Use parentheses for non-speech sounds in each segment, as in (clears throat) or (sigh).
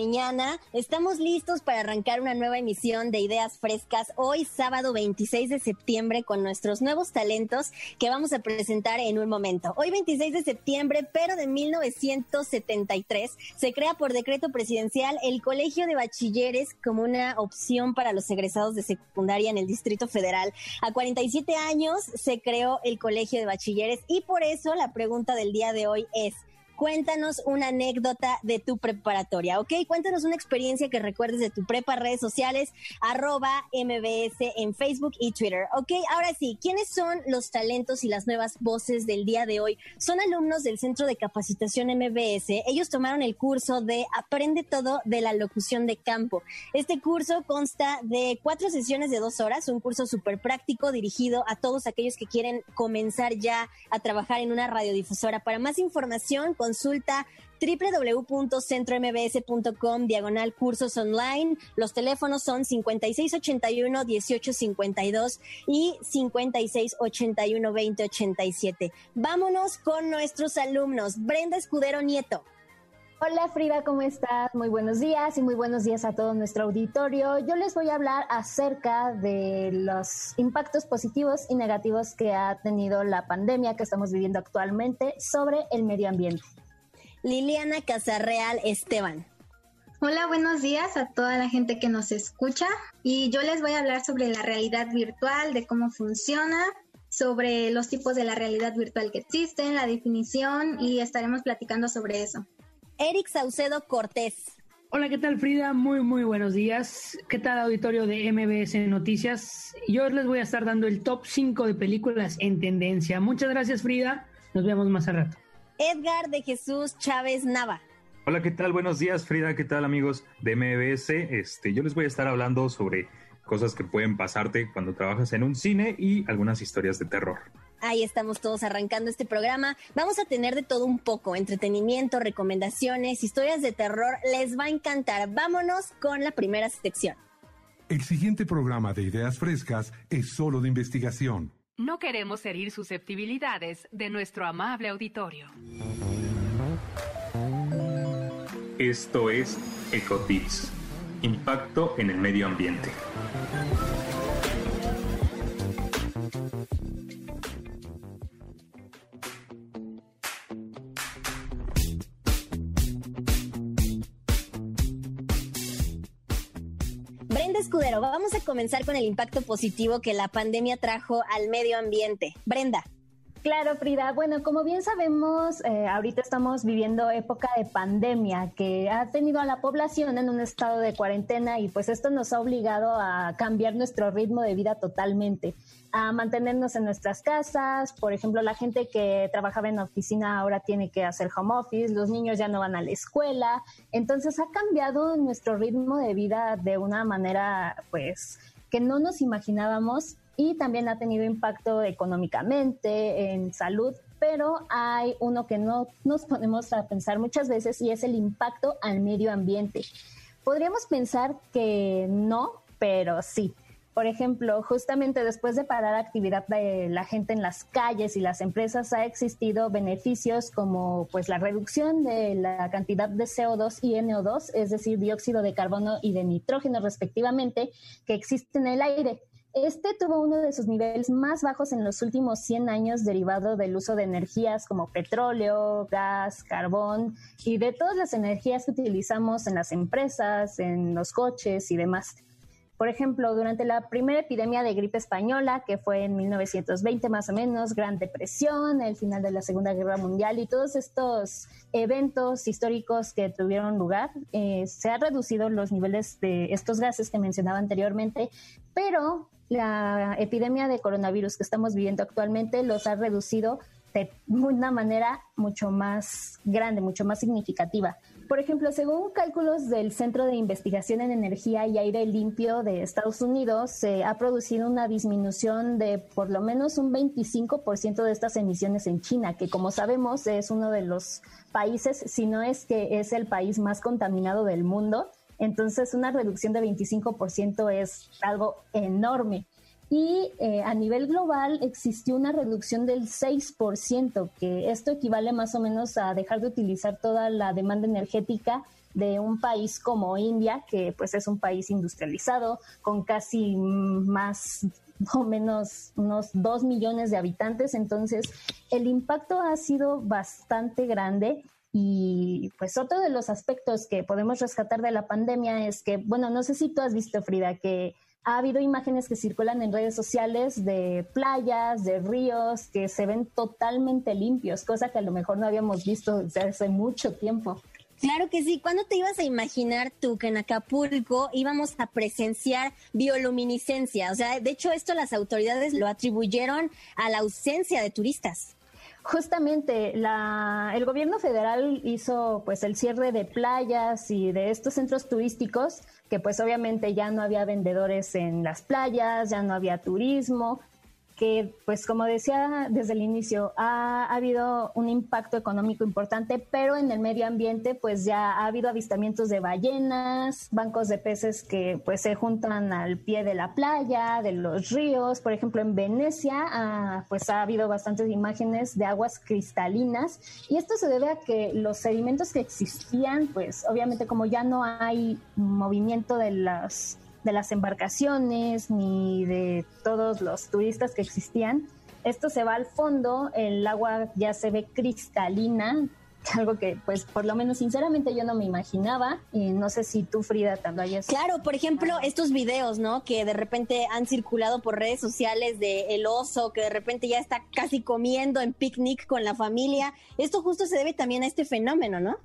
Sariñana. Estamos listos para arrancar una nueva emisión de Ideas Frescas hoy sábado 26 de septiembre con nuestros nuevos talentos que vamos a presentar en un momento. Hoy 26 de septiembre, pero de 1973, se crea por decreto presidencial el Colegio de Bachilleres como una opción para los egresados de secundaria en el Distrito Federal. A 47 años se creó el Colegio de Bachilleres y por eso la pregunta del día de hoy es cuéntanos una anécdota de tu preparatoria, ¿ok? Cuéntanos una experiencia que recuerdes de tu prepa, redes sociales, arroba MBS en Facebook y Twitter, ¿ok? Ahora sí, ¿quiénes son los talentos y las nuevas voces del día de hoy? Son alumnos del Centro de Capacitación MBS. Ellos tomaron el curso de Aprende todo de la locución de campo. Este curso consta de cuatro sesiones de dos horas, un curso súper práctico dirigido a todos aquellos que quieren comenzar ya a trabajar en una radiodifusora. Para más información, con consulta www.centrombs.com diagonal cursos online. Los teléfonos son 5681-1852 y 5681-2087. Vámonos con nuestros alumnos. Brenda Escudero Nieto. Hola Frida, ¿cómo estás? Muy buenos días y muy buenos días a todo nuestro auditorio. Yo les voy a hablar acerca de los impactos positivos y negativos que ha tenido la pandemia que estamos viviendo actualmente sobre el medio ambiente. Liliana Casarreal Esteban. Hola, buenos días a toda la gente que nos escucha y yo les voy a hablar sobre la realidad virtual, de cómo funciona, sobre los tipos de la realidad virtual que existen, la definición y estaremos platicando sobre eso. Eric Saucedo Cortés. Hola, ¿qué tal Frida? Muy, muy buenos días. ¿Qué tal auditorio de MBS Noticias? Yo les voy a estar dando el top 5 de películas en tendencia. Muchas gracias Frida. Nos vemos más a rato. Edgar de Jesús Chávez Nava. Hola, ¿qué tal? Buenos días, Frida. ¿Qué tal, amigos de MBS? Este, yo les voy a estar hablando sobre cosas que pueden pasarte cuando trabajas en un cine y algunas historias de terror. Ahí estamos todos arrancando este programa. Vamos a tener de todo un poco, entretenimiento, recomendaciones, historias de terror. Les va a encantar. Vámonos con la primera sección. El siguiente programa de Ideas Frescas es solo de investigación. No queremos herir susceptibilidades de nuestro amable auditorio. Esto es Ecotips, impacto en el medio ambiente. Comenzar con el impacto positivo que la pandemia trajo al medio ambiente. Brenda. Claro, Frida. Bueno, como bien sabemos, eh, ahorita estamos viviendo época de pandemia que ha tenido a la población en un estado de cuarentena y pues esto nos ha obligado a cambiar nuestro ritmo de vida totalmente, a mantenernos en nuestras casas. Por ejemplo, la gente que trabajaba en oficina ahora tiene que hacer home office, los niños ya no van a la escuela. Entonces ha cambiado nuestro ritmo de vida de una manera pues que no nos imaginábamos y también ha tenido impacto económicamente, en salud, pero hay uno que no nos ponemos a pensar muchas veces y es el impacto al medio ambiente. Podríamos pensar que no, pero sí. Por ejemplo, justamente después de parar actividad de la gente en las calles y las empresas ha existido beneficios como pues la reducción de la cantidad de CO2 y NO2, es decir, dióxido de carbono y de nitrógeno respectivamente, que existe en el aire. Este tuvo uno de sus niveles más bajos en los últimos 100 años derivado del uso de energías como petróleo, gas, carbón y de todas las energías que utilizamos en las empresas, en los coches y demás. Por ejemplo, durante la primera epidemia de gripe española, que fue en 1920 más o menos, Gran Depresión, el final de la Segunda Guerra Mundial y todos estos eventos históricos que tuvieron lugar, eh, se han reducido los niveles de estos gases que mencionaba anteriormente, pero la epidemia de coronavirus que estamos viviendo actualmente los ha reducido de una manera mucho más grande, mucho más significativa. Por ejemplo, según cálculos del Centro de Investigación en Energía y Aire Limpio de Estados Unidos, se ha producido una disminución de por lo menos un 25% de estas emisiones en China, que como sabemos es uno de los países, si no es que es el país más contaminado del mundo. Entonces, una reducción de 25% es algo enorme y eh, a nivel global existió una reducción del 6%, que esto equivale más o menos a dejar de utilizar toda la demanda energética de un país como India, que pues es un país industrializado, con casi más o menos unos 2 millones de habitantes. Entonces, el impacto ha sido bastante grande y pues otro de los aspectos que podemos rescatar de la pandemia es que, bueno, no sé si tú has visto, Frida, que ha habido imágenes que circulan en redes sociales de playas, de ríos, que se ven totalmente limpios, cosa que a lo mejor no habíamos visto desde hace mucho tiempo. Claro que sí. ¿Cuándo te ibas a imaginar tú que en Acapulco íbamos a presenciar bioluminiscencia? O sea, de hecho esto las autoridades lo atribuyeron a la ausencia de turistas. Justamente la, el gobierno federal hizo pues el cierre de playas y de estos centros turísticos que pues obviamente ya no había vendedores en las playas, ya no había turismo que, pues como decía desde el inicio, ha, habido un impacto económico importante, pero en el medio ambiente, pues ya ha habido avistamientos de ballenas, bancos de peces que pues se juntan al pie de la playa, de los ríos. Por ejemplo, en Venecia, ah, pues ha habido bastantes imágenes de aguas cristalinas y esto se debe a que los sedimentos que existían, pues obviamente como ya no hay movimiento de las de las embarcaciones ni de todos los turistas que existían. Esto se va al fondo, el agua ya se ve cristalina, (laughs) algo que pues por lo menos sinceramente yo no me imaginaba y no sé si tú Frida también hayas Claro, por ejemplo, estos videos, ¿no? Que de repente han circulado por redes sociales de el oso que de repente ya está casi comiendo en picnic con la familia. Esto justo se debe también a este fenómeno, ¿no?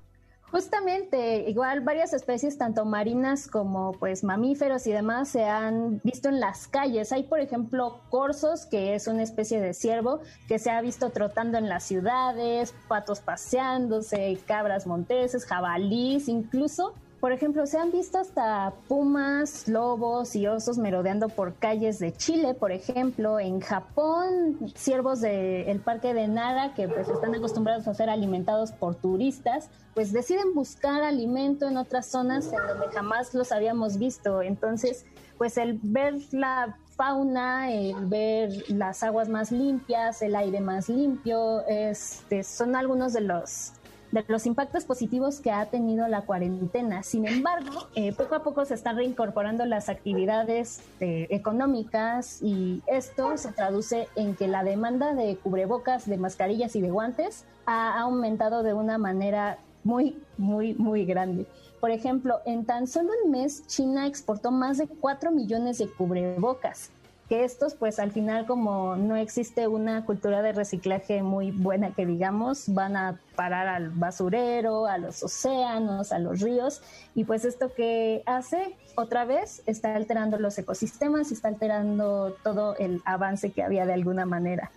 Justamente, igual varias especies, tanto marinas como pues mamíferos y demás, se han visto en las calles. Hay, por ejemplo, corzos, que es una especie de ciervo que se ha visto trotando en las ciudades, patos paseándose, cabras monteses, jabalís, incluso por ejemplo, se han visto hasta pumas, lobos y osos merodeando por calles de Chile, por ejemplo. En Japón, ciervos del parque de Nara, que pues están acostumbrados a ser alimentados por turistas, pues deciden buscar alimento en otras zonas en donde jamás los habíamos visto. Entonces, pues el ver la fauna, el ver las aguas más limpias, el aire más limpio, este, son algunos de los de los impactos positivos que ha tenido la cuarentena. Sin embargo, eh, poco a poco se están reincorporando las actividades eh, económicas y esto se traduce en que la demanda de cubrebocas, de mascarillas y de guantes ha aumentado de una manera muy, muy, muy grande. Por ejemplo, en tan solo un mes, China exportó más de 4 millones de cubrebocas que estos pues al final como no existe una cultura de reciclaje muy buena que digamos, van a parar al basurero, a los océanos, a los ríos y pues esto que hace otra vez está alterando los ecosistemas está alterando todo el avance que había de alguna manera.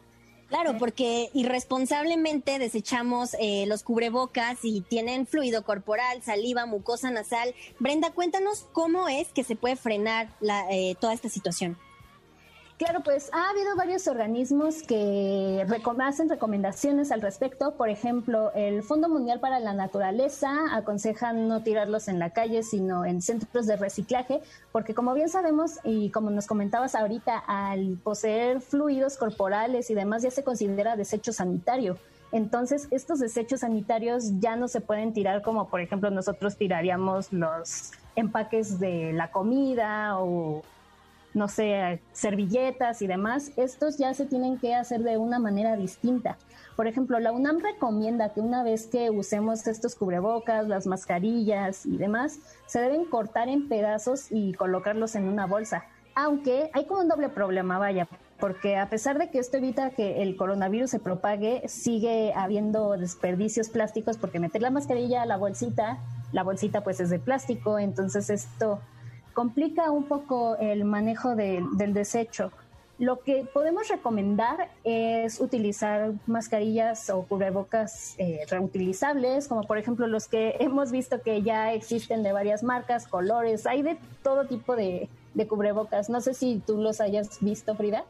Claro, porque irresponsablemente desechamos eh, los cubrebocas y tienen fluido corporal, saliva, mucosa nasal. Brenda, cuéntanos cómo es que se puede frenar la, eh, toda esta situación. Claro, pues ha habido varios organismos que hacen recomendaciones al respecto. Por ejemplo, el Fondo Mundial para la Naturaleza aconseja no tirarlos en la calle, sino en centros de reciclaje, porque como bien sabemos y como nos comentabas ahorita, al poseer fluidos corporales y demás ya se considera desecho sanitario. Entonces, estos desechos sanitarios ya no se pueden tirar como, por ejemplo, nosotros tiraríamos los empaques de la comida o no sé, servilletas y demás, estos ya se tienen que hacer de una manera distinta. Por ejemplo, la UNAM recomienda que una vez que usemos estos cubrebocas, las mascarillas y demás, se deben cortar en pedazos y colocarlos en una bolsa. Aunque hay como un doble problema, vaya, porque a pesar de que esto evita que el coronavirus se propague, sigue habiendo desperdicios plásticos porque meter la mascarilla a la bolsita, la bolsita pues es de plástico, entonces esto complica un poco el manejo del desecho. Lo que podemos recomendar es utilizar mascarillas o cubrebocas eh, reutilizables, como por ejemplo los que (laughs) hemos visto que ya existen de varias marcas, colores, hay de todo tipo de, de cubrebocas. No sé si tú los hayas visto, Frida.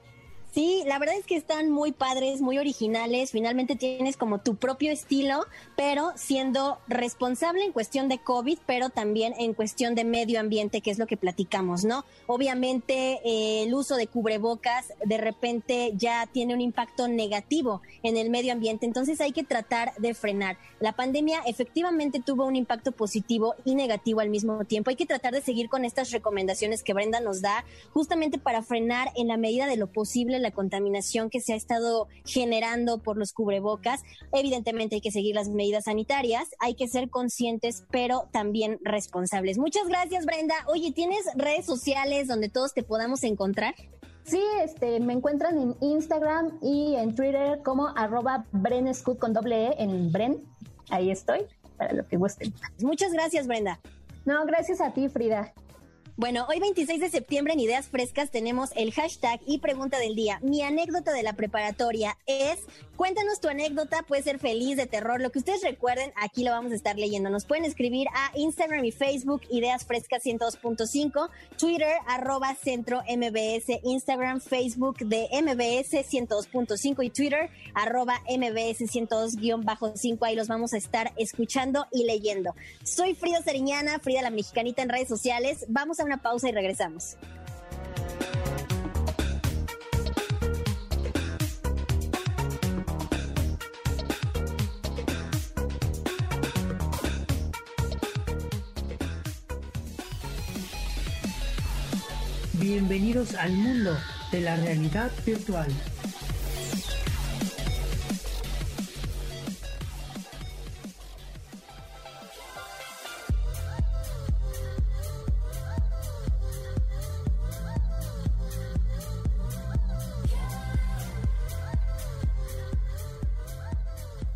Sí, la verdad es que están muy padres, muy originales. Finalmente tienes como tu propio estilo, pero siendo responsable en cuestión de COVID, pero también en cuestión de medio ambiente, que es lo que platicamos, ¿no? Obviamente eh, el uso de cubrebocas de repente ya tiene un impacto negativo en el medio ambiente, entonces hay que tratar de frenar. La pandemia efectivamente tuvo un impacto positivo y negativo al mismo tiempo. Hay que tratar de seguir con estas recomendaciones que Brenda nos da, justamente para frenar en la medida de lo posible la contaminación que se ha estado generando por los cubrebocas. Evidentemente hay que seguir las medidas sanitarias, hay que ser conscientes, pero también responsables. Muchas gracias, Brenda. Oye, ¿tienes redes sociales donde todos te podamos encontrar? Sí, este, me encuentran en Instagram y en Twitter como arroba Brenescut con doble E en Bren. Ahí estoy, para lo que gusten. Muchas gracias, Brenda. No, gracias a ti, Frida. Bueno, hoy 26 de septiembre en Ideas Frescas tenemos el hashtag y pregunta del día. Mi anécdota de la preparatoria es, cuéntanos tu anécdota, puede ser feliz, de terror, lo que ustedes recuerden, aquí lo vamos a estar leyendo. Nos pueden escribir a Instagram y Facebook Ideas Frescas 102.5, Twitter arroba Centro MBS, Instagram, Facebook de MBS 102.5 y Twitter arroba MBS 102-5. Ahí los vamos a estar escuchando y leyendo. Soy Frida Sariñana, Frida la Mexicanita en redes sociales. Vamos a una pausa y regresamos. Bienvenidos al mundo de la realidad virtual.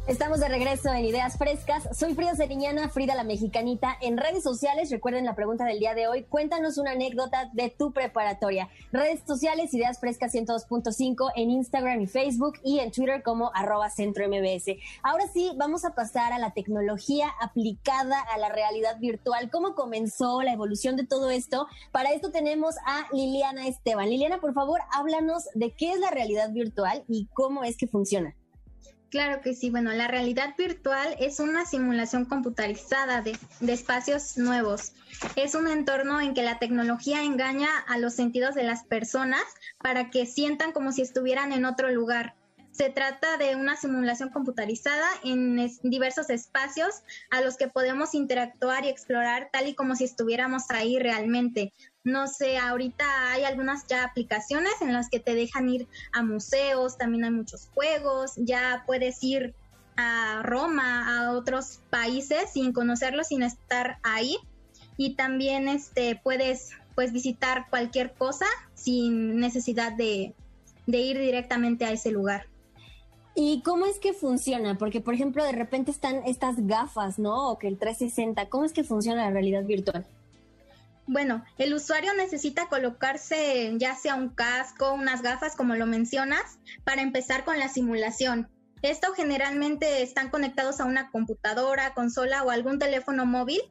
Estamos de regreso en Ideas Frescas. Soy Frida Seriñana, Frida la Mexicanita. En redes sociales, recuerden la pregunta del día de hoy. Cuéntanos una anécdota de tu preparatoria. Redes sociales, Ideas Frescas 102.5 en Instagram y Facebook y en Twitter como arroba centro MBS. Ahora sí, vamos a pasar a la tecnología aplicada a la realidad virtual. ¿Cómo comenzó la evolución de todo esto? Para esto tenemos a Liliana Esteban. Liliana, por favor, háblanos de qué es la realidad virtual y cómo es que funciona. Claro que sí. Bueno, la realidad virtual es una simulación computarizada de, espacios nuevos. Es un entorno en que la tecnología engaña a los sentidos de las personas para que sientan como si estuvieran en otro lugar. Se trata de una simulación computarizada en diversos espacios a los que podemos interactuar y explorar tal y como si estuviéramos ahí realmente. No sé, ahorita hay algunas ya aplicaciones en las que te dejan ir a museos, también hay muchos juegos, ya puedes ir a Roma, a otros países sin conocerlos, sin estar ahí. Y también este puedes pues visitar cualquier cosa sin necesidad de, de ir directamente a ese lugar. ¿Y cómo es que funciona? Porque, por ejemplo, de repente están estas gafas, ¿no? O que el 360, ¿cómo es que funciona la realidad virtual? Bueno, el usuario necesita colocarse ya sea un casco, unas gafas, como lo mencionas, para empezar con la simulación. Esto generalmente están conectados a una computadora, consola o algún teléfono móvil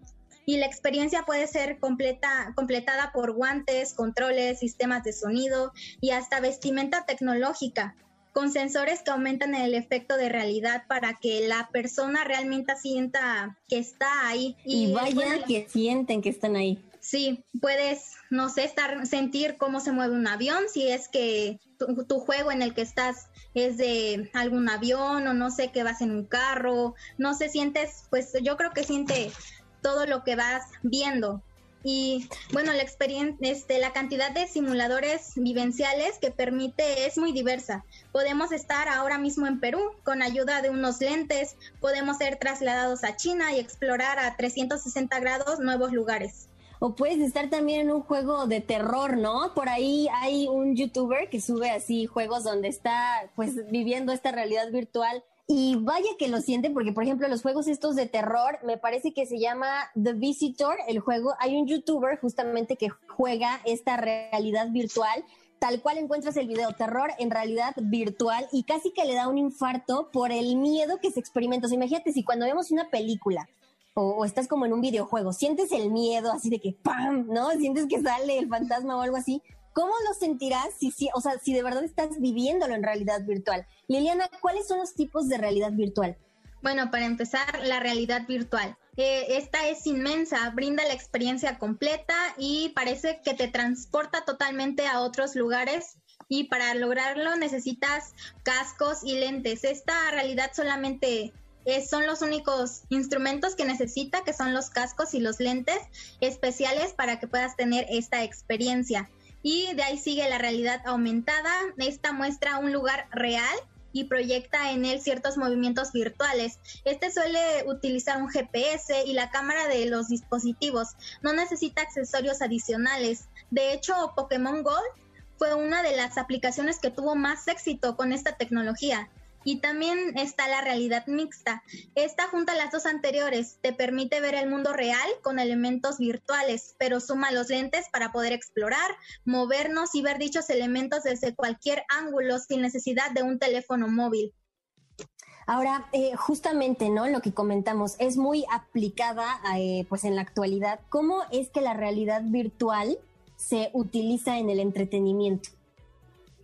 y la experiencia puede ser completa, completada por guantes, controles, sistemas de sonido y hasta vestimenta tecnológica con sensores que aumentan el efecto de realidad para que la persona realmente sienta que está ahí. Y, vaya que sienten que están ahí. Sí, puedes, no sé, estar, sentir cómo se mueve un avión, si es que tu, juego en el que estás es de algún avión o no sé, que vas en un carro, no sé, sientes, pues yo creo que siente todo lo que vas viendo. Y bueno, la experiencia, este, la cantidad de simuladores vivenciales que permite es muy diversa. Podemos estar ahora mismo en Perú con ayuda de unos lentes, podemos ser trasladados a China y explorar a 360 grados nuevos lugares. O puedes estar también en un juego de terror, ¿no? Por ahí hay un youtuber que sube así juegos donde está pues viviendo esta realidad virtual y vaya que lo siente, porque por ejemplo los juegos estos de terror, me parece que se llama The Visitor, el juego, hay un youtuber justamente que juega esta realidad virtual, tal cual encuentras el video, terror en realidad virtual, y casi que le da un infarto por el miedo que se experimenta. O sea, imagínate si cuando vemos una película o, o, estás como en un videojuego, sientes el miedo así de que ¡pam! ¿no? Sientes que sale el fantasma o algo así. ¿Cómo lo sentirás si, o sea, si de verdad estás viviéndolo en realidad virtual? Liliana, ¿cuáles son los tipos de realidad virtual? Bueno, para empezar, la realidad virtual. Eh, esta es inmensa, brinda la experiencia completa y parece que te transporta totalmente a otros lugares y para lograrlo necesitas cascos y lentes. Esta realidad solamente son los únicos instrumentos que necesita, que son los cascos y los lentes especiales para que puedas tener esta experiencia y de ahí sigue la realidad aumentada. Esta muestra un lugar real y proyecta en él ciertos movimientos virtuales. Este suele utilizar un GPS y la cámara de los dispositivos. No necesita accesorios adicionales. De hecho, Pokémon Go fue una de las aplicaciones que tuvo más éxito con esta tecnología. Y también está la realidad mixta. Esta junta las dos anteriores, te permite ver el mundo real con elementos virtuales, pero suma los lentes para poder explorar, movernos y ver dichos elementos desde cualquier ángulo sin necesidad de un teléfono móvil. Ahora, eh, justamente, ¿no? Lo que comentamos es muy aplicada, eh, pues, en la actualidad. ¿Cómo es que la realidad virtual se utiliza en el entretenimiento?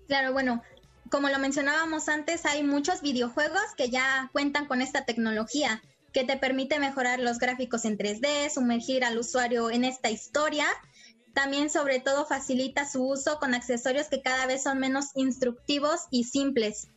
Claro, bueno, como lo mencionábamos antes, hay muchos videojuegos que ya cuentan con esta tecnología que te permite mejorar los gráficos en 3D, sumergir al usuario en esta historia. También sobre todo facilita su uso con accesorios que cada vez son menos instructivos y simples.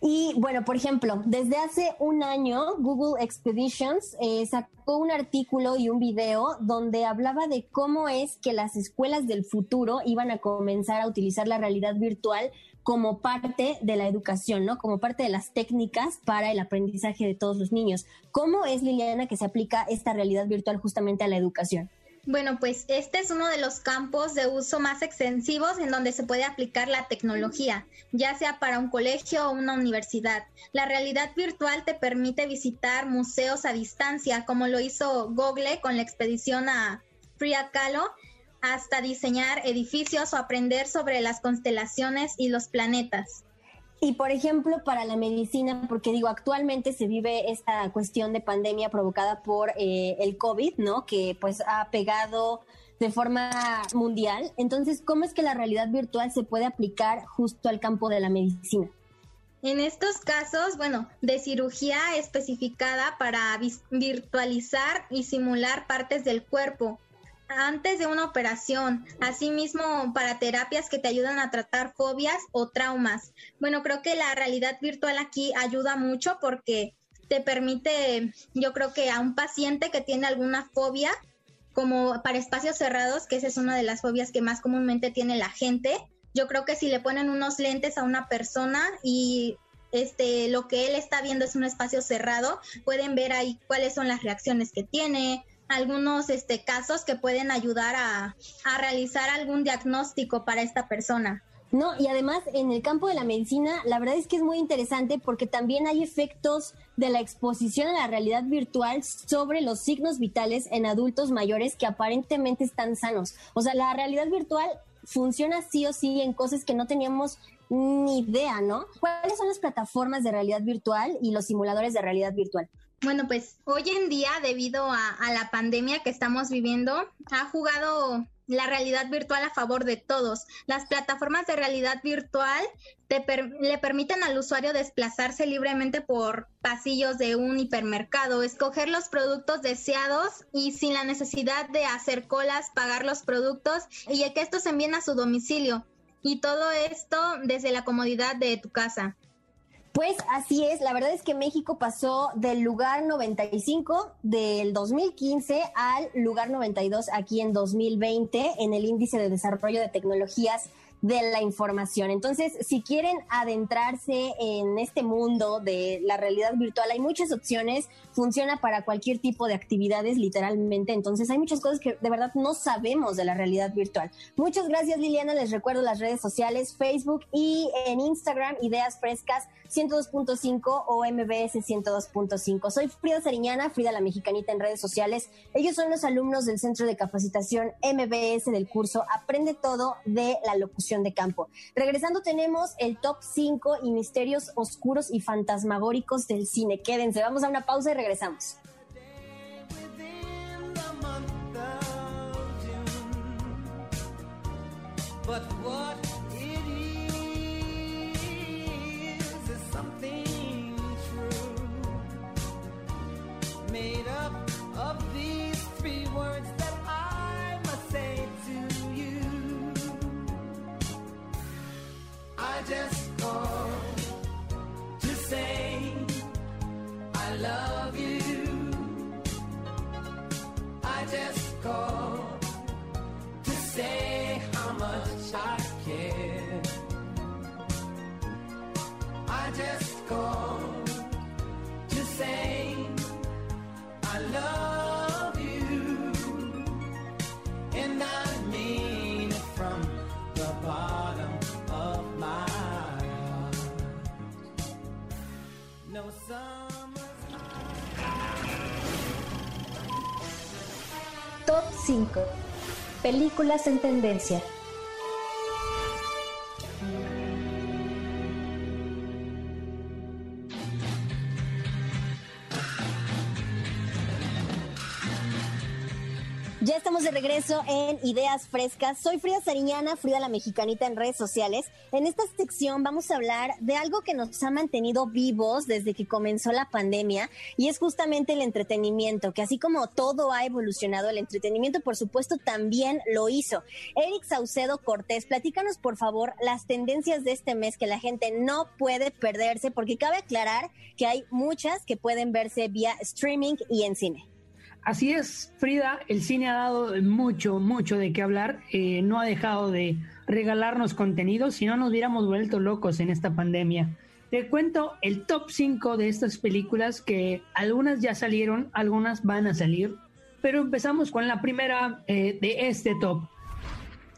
Y bueno, por ejemplo, desde hace un año Google Expeditions eh, sacó un artículo y un video donde hablaba de cómo es que las escuelas del futuro iban a comenzar a utilizar la realidad virtual como parte de la educación, ¿no? Como parte de las técnicas para el aprendizaje de todos los niños. ¿Cómo es, Liliana, que se aplica esta realidad virtual justamente a la educación? Bueno, pues este es uno de los campos de uso más extensivos en donde se puede aplicar la tecnología, ya sea para un colegio o una universidad. La realidad virtual te permite visitar museos a distancia, como lo hizo Google con la expedición a Frida Kahlo, hasta diseñar edificios o aprender sobre las constelaciones y los planetas. Y por ejemplo, para la medicina, porque digo, actualmente se vive esta cuestión de pandemia provocada por eh, el COVID, ¿no? Que pues ha pegado de forma mundial. Entonces, ¿cómo es que la realidad virtual se puede aplicar justo al campo de la medicina? En estos casos, bueno, de cirugía especificada para virtualizar y simular partes del cuerpo, antes de una operación, asimismo para terapias que te ayudan a tratar fobias o traumas. Bueno, creo que la realidad virtual aquí ayuda mucho porque te permite, yo creo que a un paciente que tiene alguna fobia, como para espacios cerrados, que esa es una de las fobias que más comúnmente tiene la gente, yo creo que si le ponen unos lentes a una persona y este lo que él está viendo es un espacio cerrado, pueden ver ahí cuáles son las reacciones que tiene, algunos este, casos que pueden ayudar a, a realizar algún diagnóstico para esta persona. No, y además en el campo de la medicina, la verdad es que es muy interesante porque también hay efectos de la exposición a la realidad virtual sobre los signos vitales en adultos mayores que aparentemente están sanos. O sea, la realidad virtual funciona sí o sí en cosas que no teníamos ni idea, ¿no? ¿Cuáles son las plataformas de realidad virtual y los simuladores de realidad virtual? Bueno, pues hoy en día, debido a, la pandemia que estamos viviendo, ha jugado la realidad virtual a favor de todos. Las plataformas de realidad virtual le permiten al usuario desplazarse libremente por pasillos de un hipermercado, escoger los productos deseados y sin la necesidad de hacer colas, pagar los productos y que estos envíen a su domicilio. Y todo esto desde la comodidad de tu casa. Pues así es, la verdad es que México pasó del lugar 95 del 2015 al lugar 92 aquí en 2020 en el índice de desarrollo de tecnologías de la información. Entonces, si quieren adentrarse en este mundo de la realidad virtual, hay muchas opciones, funciona para cualquier tipo de actividades, literalmente. Entonces, hay muchas cosas que de verdad no sabemos de la realidad virtual. Muchas gracias, Liliana. Les recuerdo las redes sociales, Facebook y en Instagram, Ideas Frescas 102.5 o MBS 102.5. Soy Frida Sariñana, Frida la Mexicanita en redes sociales. Ellos son los alumnos del Centro de Capacitación MBS del curso Aprende Todo de la Locución de Campo. Regresando tenemos el top 5 y misterios oscuros y fantasmagóricos del cine. Quédense, vamos a una pausa y regresamos. I just call to say I love you. I just call to say how much I care. I just call to say. 5. Películas en tendencia. Ya estamos de regreso en Ideas Frescas. Soy Frida Sariñana, Frida la Mexicanita en redes sociales. En esta sección vamos a hablar de algo que nos ha mantenido vivos desde que comenzó la pandemia y es justamente el entretenimiento, que así como todo ha evolucionado, el entretenimiento por supuesto también lo hizo. Eric Saucedo Cortés, platícanos por favor las tendencias de este mes que la gente no puede perderse porque cabe aclarar que hay muchas que pueden verse vía streaming y en cine. Así es, Frida, el cine ha dado mucho, mucho de qué hablar, eh, no ha dejado de regalarnos contenido, si no nos hubiéramos vuelto locos en esta pandemia. Te cuento el top 5 de estas películas que algunas ya salieron, algunas van a salir, pero empezamos con la primera eh, de este top.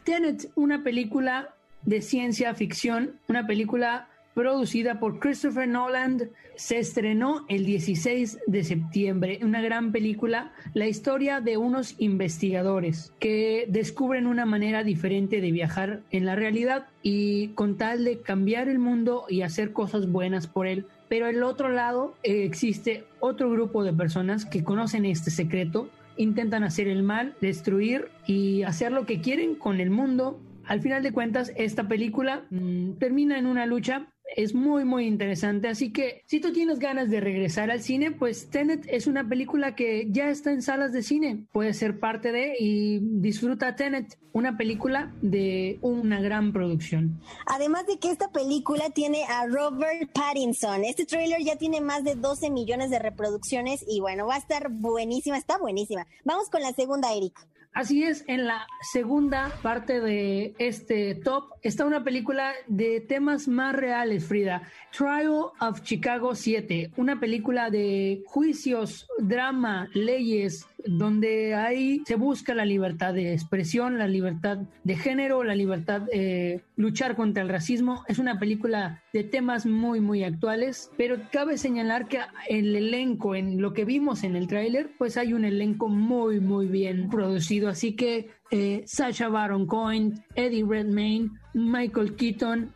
Tenet, una película de ciencia ficción, una película producida por Christopher Nolan, se estrenó el 16 de septiembre. Una gran película, la historia de unos investigadores que descubren una manera diferente de viajar en la realidad y con tal de cambiar el mundo y hacer cosas buenas por él. Pero el otro lado eh, existe otro grupo de personas que conocen este secreto, intentan hacer el mal, destruir y hacer lo que quieren con el mundo al final de cuentas, esta película mmm, termina en una lucha es muy muy interesante. Así que si tú tienes ganas de regresar al cine pues Tenet es una película que ya está en salas de cine. Puedes ser parte de y disfruta Tenet una película de una gran producción. Además de que esta película tiene a Robert Pattinson. Este trailer ya tiene más de 12 millones de reproducciones y bueno va a estar buenísima está buenísima. Vamos con la segunda Eric Así es, en la segunda parte de este top está una película de temas más reales, Frida. Trial of Chicago 7, una película de juicios, drama, leyes, donde ahí se busca la libertad de expresión, la libertad de género, la libertad de luchar contra el racismo. Es una película de temas muy, muy actuales, pero cabe señalar que el elenco, en lo que vimos en el tráiler, pues hay un elenco muy, muy bien producido. Así que eh, Sacha Baron Cohen, Eddie Redmayne, Michael Keaton,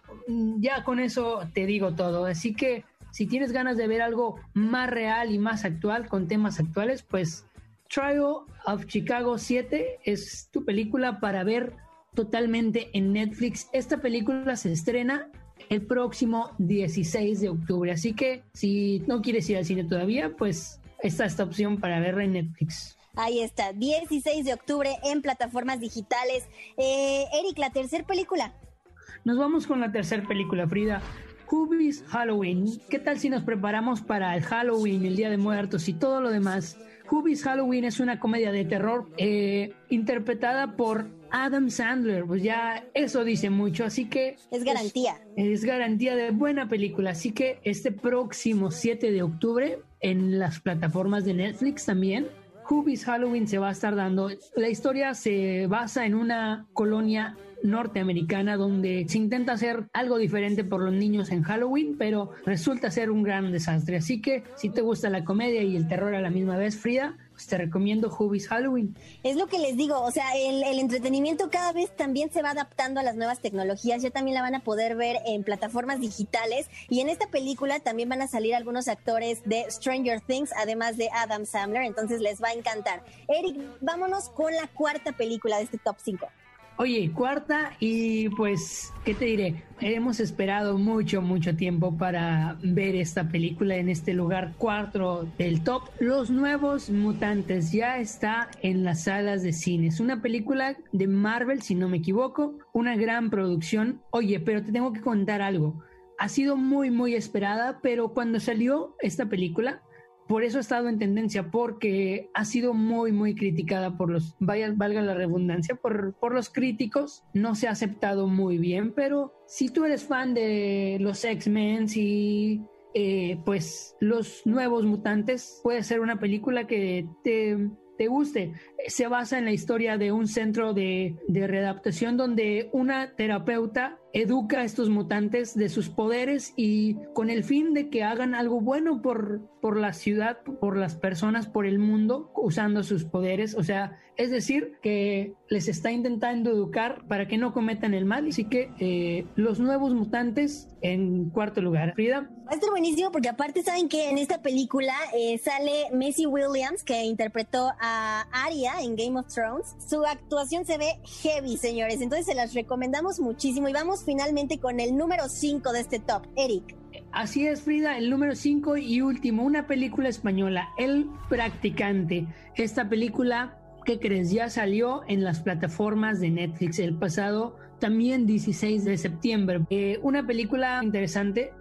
ya con eso te digo todo. Así que si tienes ganas de ver algo más real y más actual, con temas actuales, pues Trial of Chicago 7 es tu película para ver totalmente en Netflix. Esta película se estrena el próximo 16 de octubre, así que si no quieres ir al cine todavía, pues está esta opción para verla en Netflix. Ahí está, 16 de octubre en plataformas digitales. Eh, Eric, la tercera película. Nos vamos con la tercera película, Frida. Hubie's Halloween. ¿Qué tal si nos preparamos para el Halloween, el Día de Muertos y todo lo demás? Hubie's Halloween es una comedia de terror eh, interpretada por Adam Sandler. Pues ya eso dice mucho, así que... Es garantía. Es, es garantía de buena película. Así que este próximo 7 de octubre en las plataformas de Netflix también. Hubie's Halloween se va a estar dando. La historia se basa en una colonia norteamericana donde se intenta hacer algo diferente por los niños en Halloween, pero resulta ser un gran desastre. Así que si te gusta la comedia y el terror a la misma vez, Frida, pues te recomiendo Hubie's Halloween. Es lo que les digo, o sea, el, el, entretenimiento cada vez también se va adaptando a las nuevas tecnologías, ya también la van a poder ver en plataformas digitales y en esta película también van a salir algunos actores de Stranger Things, además de Adam Sandler, entonces les va a encantar. Eric, vámonos con la cuarta película de este top 5. Oye, cuarta y pues, ¿qué te diré? Hemos esperado mucho, mucho tiempo para ver esta película en este lugar cuarto del top. Los Nuevos Mutantes ya está en las salas de cines. Una película de Marvel, si no me equivoco, una gran producción. Oye, pero te tengo que contar algo. Ha sido muy, muy esperada, pero cuando salió esta película, por eso ha estado en tendencia, porque ha sido muy, muy criticada por los, vaya, valga la redundancia, por, por los críticos. No se ha aceptado muy bien, pero si tú eres fan de los X-Men y eh, pues los nuevos mutantes, puede ser una película que te, te guste. Se basa en la historia de un centro de, de readaptación donde una terapeuta educa a estos mutantes de sus poderes y con el fin de que hagan algo bueno por, por la ciudad, por las personas, por el mundo, usando sus poderes. O sea, es decir, que les está intentando educar para que no cometan el mal. Así que eh, los nuevos mutantes en cuarto lugar. Frida. Va a estar buenísimo porque aparte saben que en esta película eh, sale Messi Williams que interpretó a Arya en Game of Thrones. Su actuación se ve heavy, señores. Entonces se las recomendamos muchísimo y vamos finalmente con el número 5 de este top. Eric. Así es, Frida, el número 5 y último, una película española, El Practicante. Esta película, ¿qué crees? Ya salió en las plataformas de Netflix el pasado también 16 de septiembre. Eh, una película interesante.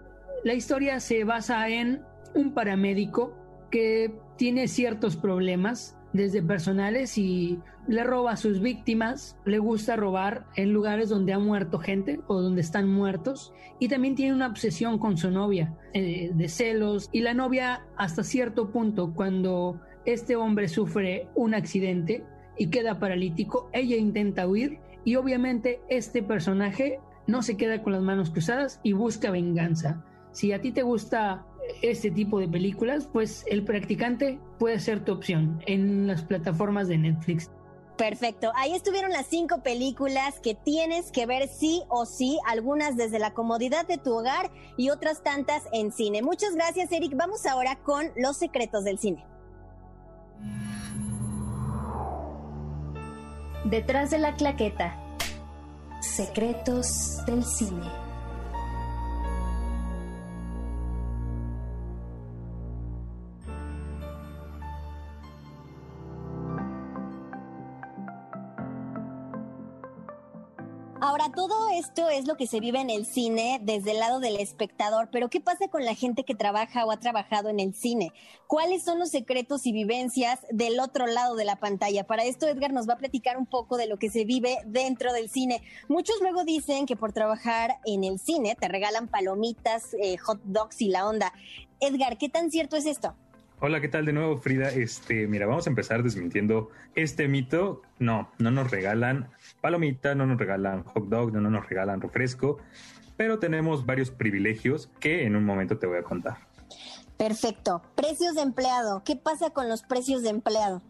La historia se basa en un paramédico que tiene ciertos problemas desde personales y le roba a sus víctimas, le gusta robar en lugares donde ha muerto gente o donde están muertos. Y también tiene una obsesión con su novia eh, de celos. Y la novia hasta cierto punto cuando este hombre sufre un accidente y queda paralítico, ella intenta huir. Y obviamente este personaje no se queda con las manos cruzadas y busca venganza. Si a ti te gusta este tipo de películas, pues El Practicante puede ser tu opción en las plataformas de Netflix. Perfecto. Ahí estuvieron las cinco películas que tienes que ver sí o sí, algunas desde la comodidad de tu hogar y otras tantas en cine. Muchas gracias, Eric. Vamos ahora con los secretos del cine. Detrás de la claqueta. Secretos del cine. Ahora, todo esto es lo que se vive en el cine desde el lado del espectador, pero ¿qué pasa con la gente que trabaja o ha trabajado en el cine? ¿Cuáles son los secretos y vivencias del otro lado de la pantalla? Para esto, Edgar nos va a platicar un poco de lo que se vive dentro del cine. Muchos luego dicen que por trabajar en el cine te regalan palomitas, eh, hot dogs y la onda. Edgar, ¿qué tan cierto es esto? Hola, ¿qué tal de nuevo, Frida? Este, mira, vamos a empezar desmintiendo este mito. No, no nos regalan palomita, no nos regalan hot dog, no nos regalan refresco, pero tenemos varios privilegios que en un momento te voy a contar. Perfecto. Precios de empleado. ¿Qué pasa con los precios de empleado?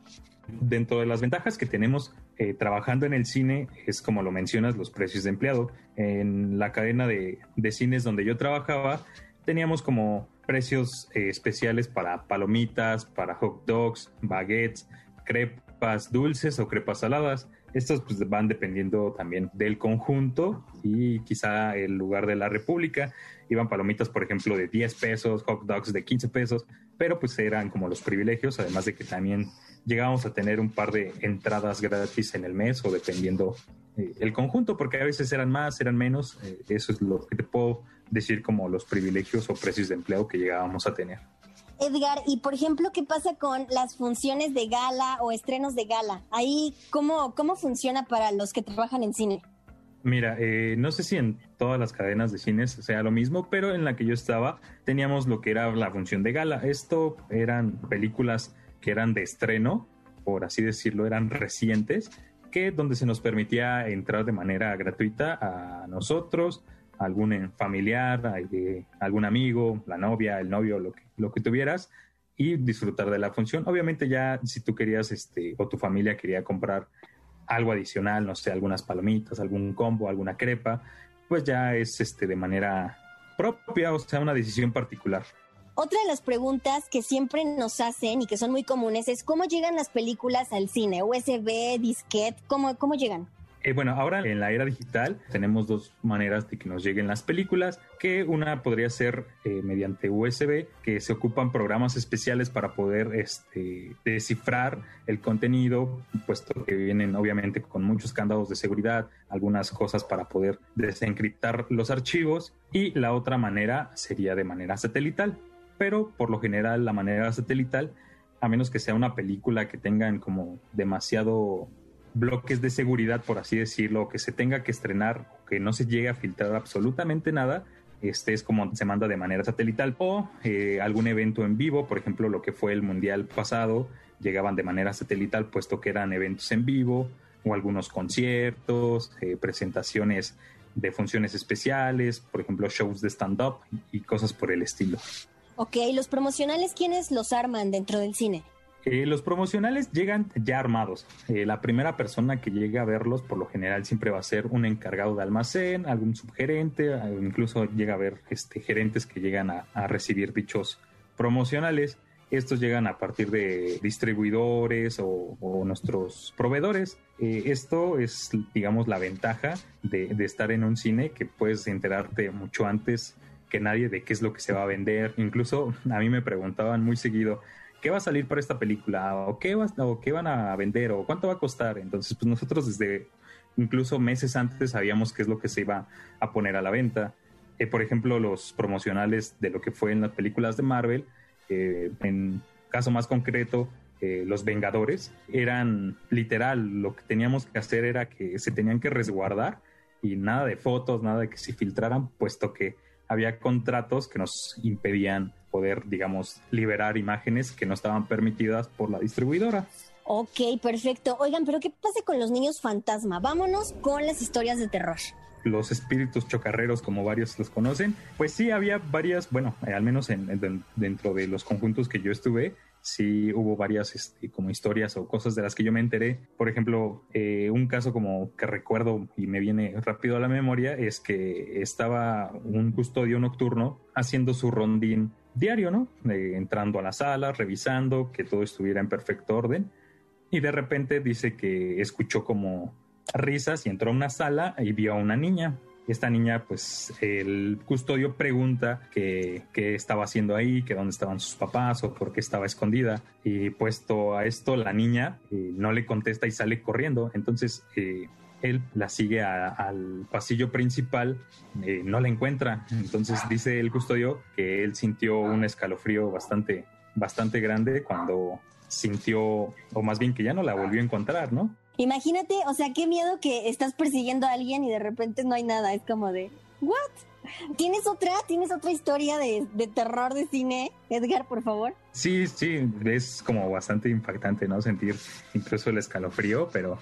Dentro de las ventajas que tenemos eh, trabajando en el cine es como lo mencionas, los precios de empleado. En la cadena de, de cines donde yo trabajaba teníamos como precios eh, especiales para palomitas, para hot dogs, baguettes, crepas dulces o crepas saladas. Estos pues, van dependiendo también del conjunto y quizá el lugar de la República. Iban palomitas, por ejemplo, de 10 pesos, hot dogs de 15 pesos, pero pues eran como los privilegios, además de que también llegábamos a tener un par de entradas gratis en el mes o dependiendo eh, el conjunto, porque a veces eran más, eran menos. Eh, eso es lo que te puedo decir como los privilegios o precios de empleo que llegábamos a tener. Edgar, y por ejemplo, ¿qué pasa con las funciones de gala o estrenos de gala? Ahí, ¿cómo, cómo funciona para los que trabajan en cine? Mira, eh, no sé si en todas las cadenas de cines sea lo mismo, pero en la que yo estaba teníamos lo que era la función de gala. Esto eran películas que eran de estreno, por así decirlo, eran recientes, que donde se nos permitía entrar de manera gratuita a nosotros, algún familiar, algún amigo, la novia, el novio, lo que, lo que tuvieras, y disfrutar de la función. Obviamente ya si tú querías, este, o tu familia quería comprar algo adicional, no sé, algunas palomitas, algún combo, alguna crepa, pues ya es este, de manera propia, o sea, una decisión particular. Otra de las preguntas que siempre nos hacen y que son muy comunes es cómo llegan las películas al cine, USB, disquete, ¿cómo, cómo llegan? Eh, bueno, ahora en la era digital tenemos dos maneras de que nos lleguen las películas, que una podría ser eh, mediante USB, que se ocupan programas especiales para poder este, descifrar el contenido, puesto que vienen obviamente con muchos candados de seguridad, algunas cosas para poder desencriptar los archivos, y la otra manera sería de manera satelital, pero por lo general la manera satelital, a menos que sea una película que tengan como demasiado bloques de seguridad, por así decirlo, que se tenga que estrenar, que no se llegue a filtrar absolutamente nada, este es como se manda de manera satelital o eh, algún evento en vivo, por ejemplo, lo que fue el mundial pasado, llegaban de manera satelital puesto que eran eventos en vivo o algunos conciertos, eh, presentaciones de funciones especiales, por ejemplo, shows de stand-up y cosas por el estilo. Ok, los promocionales, ¿quiénes los arman dentro del cine? Eh, los promocionales llegan ya armados. Eh, la primera persona que llegue a verlos, por lo general, siempre va a ser un encargado de almacén, algún subgerente, incluso llega a haber este, gerentes que llegan a, recibir dichos promocionales. Estos llegan a partir de distribuidores o, nuestros proveedores. Eh, esto es, digamos, la ventaja de, de estar en un cine que puedes enterarte mucho antes que nadie de qué es lo que se va a vender. Incluso a mí me preguntaban muy seguido, ¿qué va a salir para esta película? ¿O qué, o qué van a vender? ¿O cuánto va a costar? Entonces, pues nosotros desde incluso meses antes sabíamos qué es lo que se iba a poner a la venta. Eh, por ejemplo, los promocionales de lo que fue en las películas de Marvel, eh, en caso más concreto, eh, los Vengadores, eran literal, lo que teníamos que hacer era que se tenían que resguardar y nada de fotos, nada de que se filtraran, puesto que había contratos que nos impedían poder, digamos, liberar imágenes que no estaban permitidas por la distribuidora. Ok, perfecto. Oigan, pero ¿qué pasa con los niños fantasma? Vámonos con las historias de terror los espíritus chocarreros, como varios los conocen, pues sí había varias, bueno, al menos en, dentro de los conjuntos que yo estuve, sí hubo varias este, como historias o cosas de las que yo me enteré. Por ejemplo, eh, un caso como que recuerdo y me viene rápido a la memoria es que estaba un custodio nocturno haciendo su rondín diario, ¿no? entrando a la sala, revisando que todo estuviera en perfecto orden. Y de repente dice que escuchó como risas y entró a una sala y vio a una niña esta niña, pues el custodio pregunta qué, estaba haciendo ahí, que dónde estaban sus papás o por qué estaba escondida. Y puesto a esto, la niña eh, no le contesta y sale corriendo. Entonces, eh, él la sigue al pasillo principal, eh, no la encuentra. Entonces dice el custodio que él sintió un escalofrío bastante, bastante grande cuando sintió, o más bien que ya no la volvió a encontrar, ¿no? Imagínate, o sea, qué miedo que estás persiguiendo a alguien y de repente no hay nada. Es como de, ¿what? ¿Tienes otra? ¿Tienes otra historia de, terror de cine, Edgar, por favor? Sí, sí, es como bastante impactante, ¿no? Sentir incluso el escalofrío, pero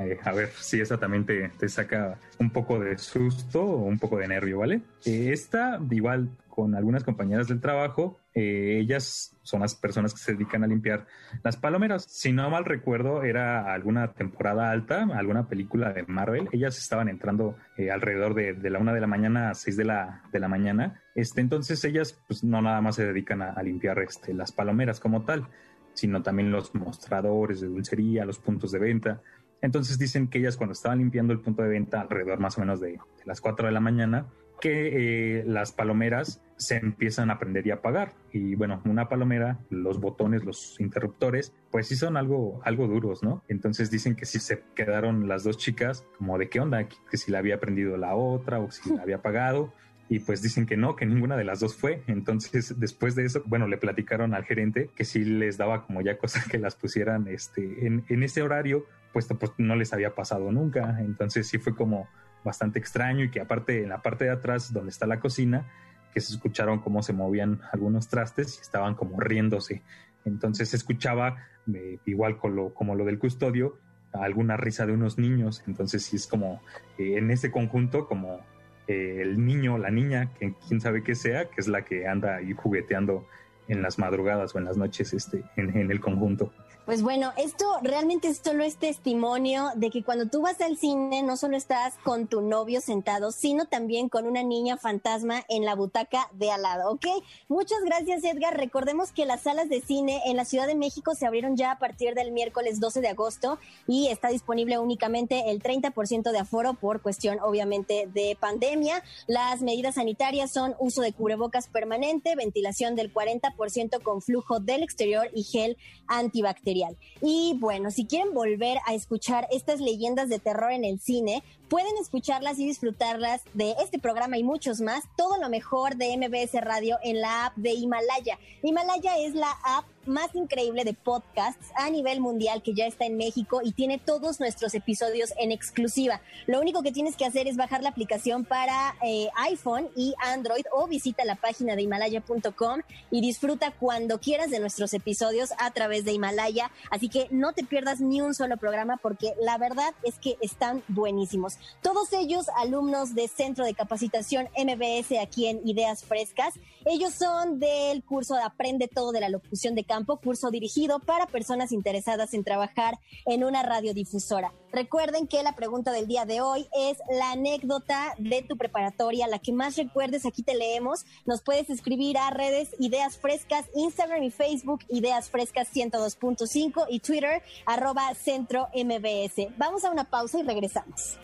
eh, a ver si esa también te, saca un poco de susto o un poco de nervio, ¿vale? Eh, esta, igual con algunas compañeras del trabajo, eh, ellas son las personas que se dedican a limpiar las palomeras. Si no mal recuerdo, era alguna temporada alta, alguna película de Marvel. Ellas estaban entrando eh, alrededor de, la una de la mañana a seis de la, de la mañana. Este, entonces ellas pues, no nada más se dedican a, limpiar este, las palomeras como tal, sino también los mostradores de dulcería, los puntos de venta. Entonces dicen que ellas cuando estaban limpiando el punto de venta alrededor más o menos de, las 4 de la mañana, que eh, las palomeras se empiezan a prender y a apagar. Y bueno, una palomera, los botones, los interruptores, pues sí son algo, algo duros, ¿no? Entonces dicen que si se quedaron las dos chicas, como de qué onda, que, si la había prendido la otra o si la había apagado. Y pues dicen que no, que ninguna de las dos fue. Entonces, (laughs) después de eso, bueno, le platicaron al gerente que sí les daba como ya cosa (laughs) que las pusieran este, en, en ese horario, pues, pues no les había pasado nunca. Entonces sí fue como bastante extraño y que aparte en la parte de atrás donde está la cocina, que se escucharon cómo se movían algunos trastes y estaban como riéndose. Entonces se escuchaba, eh, igual con lo, como lo del custodio, alguna risa de unos niños. Entonces sí es como eh, en ese conjunto, como eh, el niño, la niña, que quién sabe qué sea, que es la que anda ahí jugueteando en las madrugadas o en las noches este, en el conjunto. Pues bueno, esto realmente solo es testimonio de que cuando tú vas al cine no solo estás con tu novio sentado, sino también con una niña fantasma en la butaca de al lado, ¿ok? Muchas gracias Edgar. Recordemos que las salas de cine en la Ciudad de México se abrieron ya a partir del miércoles 12 de agosto y está disponible únicamente el 30% de aforo por cuestión obviamente de pandemia. Las medidas sanitarias son uso de cubrebocas permanente, ventilación del 40% con flujo del exterior y gel antibacterial. Y bueno, si quieren volver a escuchar estas leyendas de terror en el cine, pueden escucharlas y disfrutarlas de este programa y muchos más, todo lo mejor de MBS Radio en la app de Himalaya. Himalaya es la app más increíble de podcasts a nivel mundial que ya está en México y tiene todos nuestros episodios en exclusiva. Lo único que tienes que hacer es bajar la aplicación para eh, iPhone y Android o visita la página de himalaya.com y disfruta cuando quieras de nuestros episodios a través de Himalaya. Así que no te pierdas ni un solo programa porque la verdad es que están buenísimos. Todos ellos alumnos de Centro de Capacitación MBS aquí en Ideas Frescas. Ellos son del curso de Aprende todo de la locución de campo, curso dirigido para personas interesadas en trabajar en una radiodifusora. Recuerden que la pregunta del día de hoy es la anécdota de tu preparatoria, la que más recuerdes, aquí te leemos. Nos puedes escribir a redes Ideas Frescas, Instagram y Facebook, Ideas Frescas 102.5 y Twitter, arroba Centro MBS. Vamos a una pausa y regresamos.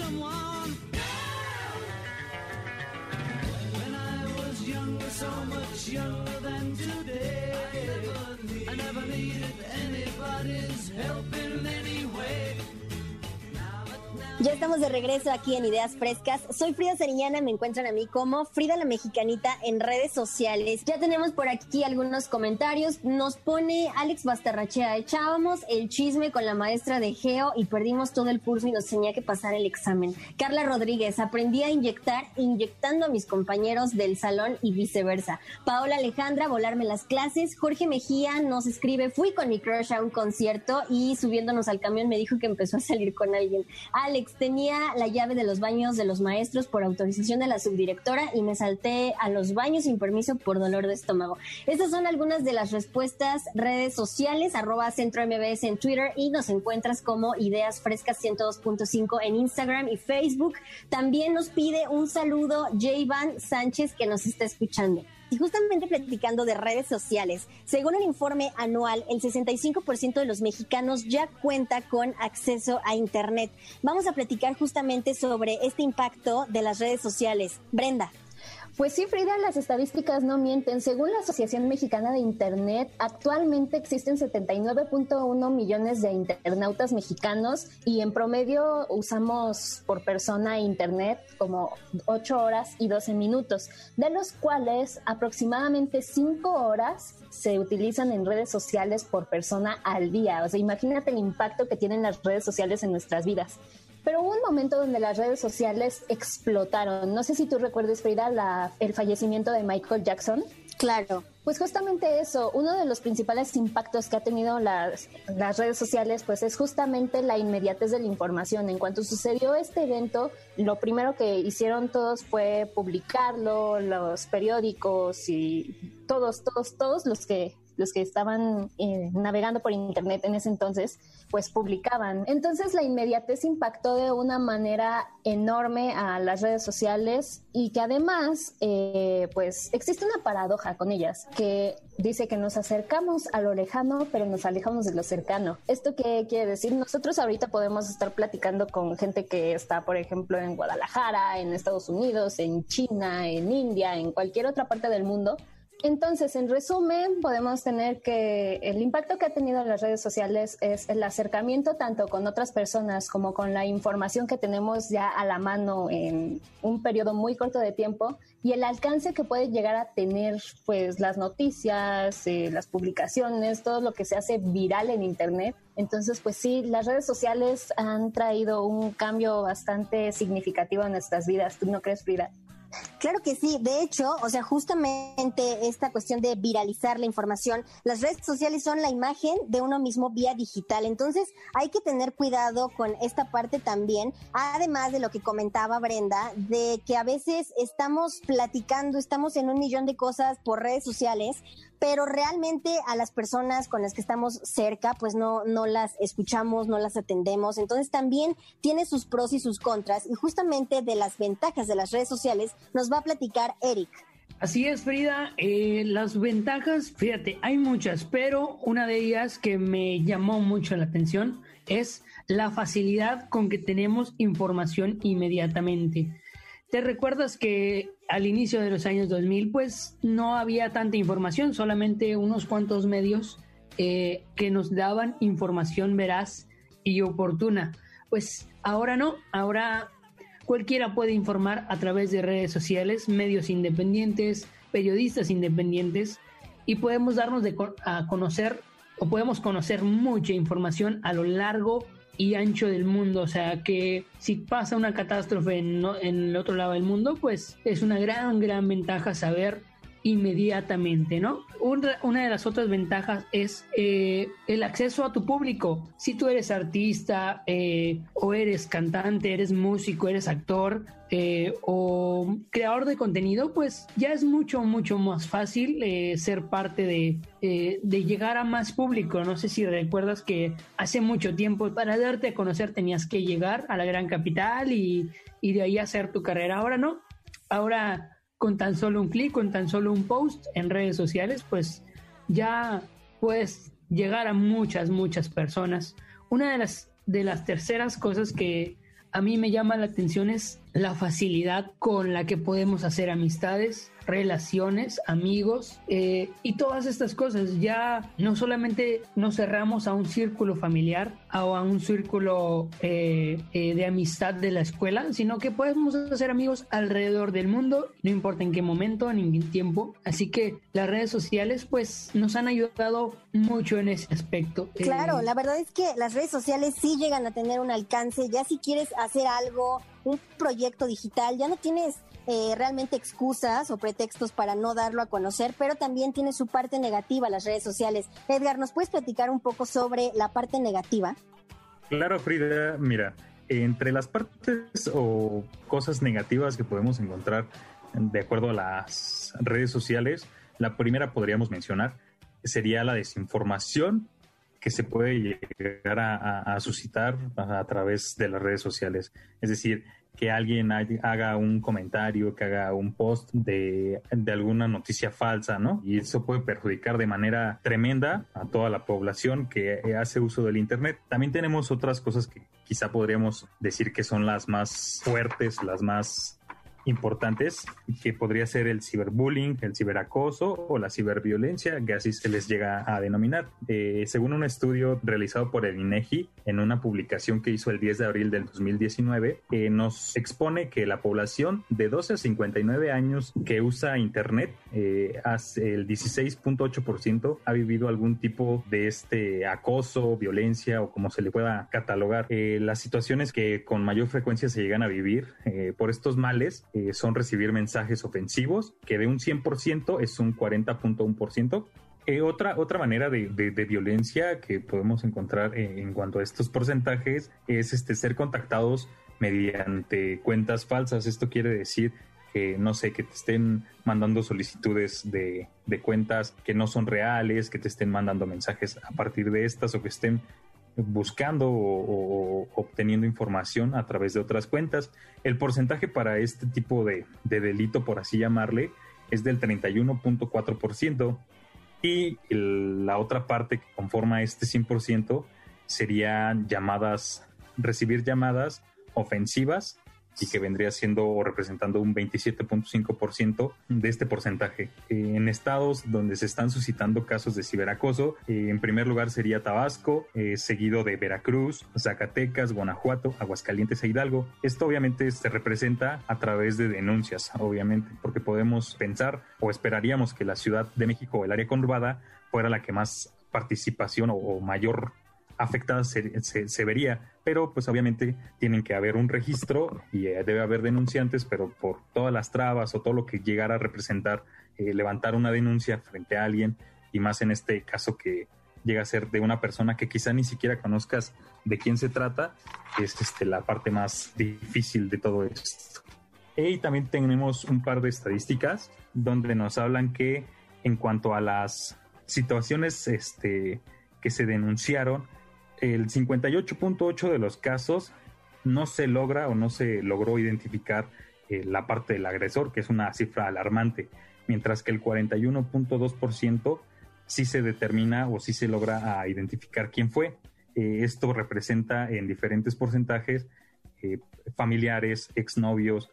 Someone. When I was younger, so much younger than today, I never needed anybody's help in any way. Ya estamos de regreso aquí en Ideas Frescas. Soy Frida Sariñana, me encuentran a mí como Frida la Mexicanita en redes sociales. Ya tenemos por aquí algunos comentarios. Nos pone Alex Bastarrachea, echábamos el chisme con la maestra de Geo y perdimos todo el curso y nos tenía que pasar el examen. Carla Rodríguez, aprendí a inyectar inyectando a mis compañeros del salón y viceversa. Paola Alejandra, volarme las clases. Jorge Mejía nos escribe, fui con mi crush a un concierto y subiéndonos al camión me dijo que empezó a salir con alguien. Alex, tenía la llave de los baños de los maestros por autorización de la subdirectora y me salté a los baños sin permiso por dolor de estómago. Estas son algunas de las respuestas redes sociales, arroba centro MBS en Twitter y nos encuentras como Ideas Frescas 102.5 en Instagram y Facebook. También nos pide un saludo Van Sánchez que nos está escuchando. Y justamente platicando de redes sociales, según un informe anual, el 65% de los mexicanos ya cuenta con acceso a Internet. Vamos a platicar justamente sobre este impacto de las redes sociales. Brenda. Pues sí, Frida, las estadísticas no mienten. Según la Asociación Mexicana de Internet, actualmente existen 79.1 millones de internautas mexicanos y en promedio usamos por persona Internet como 8 horas y 12 minutos, de los cuales aproximadamente 5 horas se utilizan en redes sociales por persona al día. O sea, imagínate el impacto que tienen las redes sociales en nuestras vidas. Pero hubo un momento donde las redes sociales explotaron. No sé si tú recuerdes, Frida, la, el fallecimiento de Michael Jackson. Claro. Pues justamente eso, uno de los principales impactos que ha tenido las, las, redes sociales, pues es justamente la inmediatez de la información. En cuanto sucedió este evento, lo primero que hicieron todos fue publicarlo, los periódicos y todos, todos, todos los que los que estaban eh, navegando por internet en ese entonces, pues publicaban. Entonces la inmediatez impactó de una manera enorme a las redes sociales y que además, eh, pues existe una paradoja con ellas, que dice que nos acercamos a lo lejano, pero nos alejamos de lo cercano. ¿Esto qué quiere decir? Nosotros ahorita podemos estar platicando con gente que está, por ejemplo, en Guadalajara, en Estados Unidos, en China, en India, en cualquier otra parte del mundo, entonces, en resumen, podemos tener que el impacto que ha tenido las redes sociales es el acercamiento tanto con otras personas como con la información que tenemos ya a la mano en un periodo muy corto de tiempo y el alcance que puede llegar a tener pues las noticias, eh, las publicaciones, todo lo que se hace viral en Internet. Entonces, pues sí, las redes sociales han traído un cambio bastante significativo en nuestras vidas. ¿Tú no crees, Frida? Claro que sí, de hecho, o sea, justamente esta cuestión de viralizar la información, las redes sociales son la imagen de uno mismo vía digital, entonces hay que tener cuidado con esta parte también, además de lo que comentaba Brenda, de que a veces estamos platicando, estamos en un millón de cosas por redes sociales, pero realmente a las personas con las que estamos cerca, pues no, no las escuchamos, no las atendemos. Entonces también tiene sus pros y sus contras. Y justamente de las ventajas de las redes sociales nos va a platicar Eric. Así es, Frida. Eh, las ventajas, fíjate, hay muchas, pero una de ellas que me llamó mucho la atención es la facilidad con que tenemos información inmediatamente. ¿Te recuerdas que al inicio de los años 2000 pues no había tanta información, solamente unos cuantos medios eh, que nos daban información veraz y oportuna? Pues ahora no, ahora cualquiera puede informar a través de redes sociales, medios independientes, periodistas independientes y podemos darnos de, a conocer o podemos conocer mucha información a lo largo y ancho del mundo. O sea, que si pasa una catástrofe en, el otro lado del mundo, pues es una gran, gran ventaja saber inmediatamente, ¿no? Una, de las otras ventajas es eh, el acceso a tu público. Si tú eres artista eh, o eres cantante, eres músico, eres actor eh, o creador de contenido, pues ya es mucho, mucho más fácil ser parte de, de llegar a más público. No sé si recuerdas que hace mucho tiempo para darte a conocer tenías que llegar a la gran capital y, y de ahí hacer tu carrera. Ahora no. Ahora con tan solo un clic, con tan solo un post en redes sociales, pues ya puedes llegar a muchas, muchas personas. Una de las, de las terceras cosas que a mí me llama la atención es la facilidad con la que podemos hacer amistades, relaciones, amigos eh, y todas estas cosas. Ya no solamente nos cerramos a un círculo familiar o a un círculo eh, eh, de amistad de la escuela, sino que podemos hacer amigos alrededor del mundo, no importa en qué momento, en qué tiempo. Así que las redes sociales pues nos han ayudado mucho en ese aspecto. Claro, la verdad es que las redes sociales sí llegan a tener un alcance, ya si quieres hacer algo, un proyecto digital, ya no tienes eh, realmente excusas o pretextos para no darlo a conocer, pero también tiene su parte negativa las redes sociales. Edgar, ¿nos puedes platicar un poco sobre la parte negativa? Claro, Frida, mira, entre las partes o cosas negativas que podemos encontrar de acuerdo a las redes sociales, la primera podríamos mencionar sería la desinformación que se puede llegar a, suscitar a, través de las redes sociales. Es decir, que alguien haga un comentario, que haga un post de, alguna noticia falsa, ¿no? Y eso puede perjudicar de manera tremenda a toda la población que hace uso del Internet. También tenemos otras cosas que quizá podríamos decir que son las más fuertes, las más importantes, que podría ser el ciberbullying, el ciberacoso o la ciberviolencia, que así se les llega a denominar. Eh, según un estudio realizado por el INEGI en una publicación que hizo el 10 de abril del 2019, eh, nos expone que la población de 12 a 59 años que usa Internet, eh, el 16.8% ha vivido algún tipo de este acoso, violencia o como se le pueda catalogar. las situaciones que con mayor frecuencia se llegan a vivir por estos males eh, son recibir mensajes ofensivos, que de un 100% es un 40.1%. Eh, otra, otra manera de, violencia que podemos encontrar en, cuanto a estos porcentajes es este, ser contactados mediante cuentas falsas. Esto quiere decir que, no sé, que te estén mandando solicitudes de, de, cuentas que no son reales, que te estén mandando mensajes a partir de estas o que estén buscando o, obteniendo información a través de otras cuentas. El porcentaje para este tipo de, de delito, por así llamarle, es del 31.4% y la otra parte que conforma este 100% serían llamadas, recibir llamadas ofensivas y que vendría siendo representando un 27.5% de este porcentaje. Eh, en estados donde se están suscitando casos de ciberacoso, eh, en primer lugar sería Tabasco, eh, seguido de Veracruz, Zacatecas, Guanajuato, Aguascalientes e Hidalgo. Esto obviamente se representa a través de denuncias, obviamente, porque podemos pensar o esperaríamos que la Ciudad de México el área conurbada fuera la que más participación o mayor afectada se, vería, pero pues obviamente tienen que haber un registro y eh, debe haber denunciantes, pero por todas las trabas o todo lo que llegara a representar eh, levantar una denuncia frente a alguien y más en este caso que llega a ser de una persona que quizá ni siquiera conozcas de quién se trata, es este, la parte más difícil de todo esto. Y también tenemos un par de estadísticas donde nos hablan que en cuanto a las situaciones este, que se denunciaron, el 58.8 de los casos no se logra o no se logró identificar eh, la parte del agresor, que es una cifra alarmante, mientras que el 41.2% sí se determina o sí se logra identificar quién fue. Eh, esto representa en diferentes porcentajes eh, familiares, exnovios,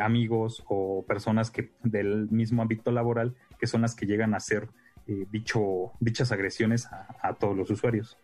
amigos o personas que del mismo ámbito laboral que son las que llegan a hacer dichas agresiones a todos los usuarios.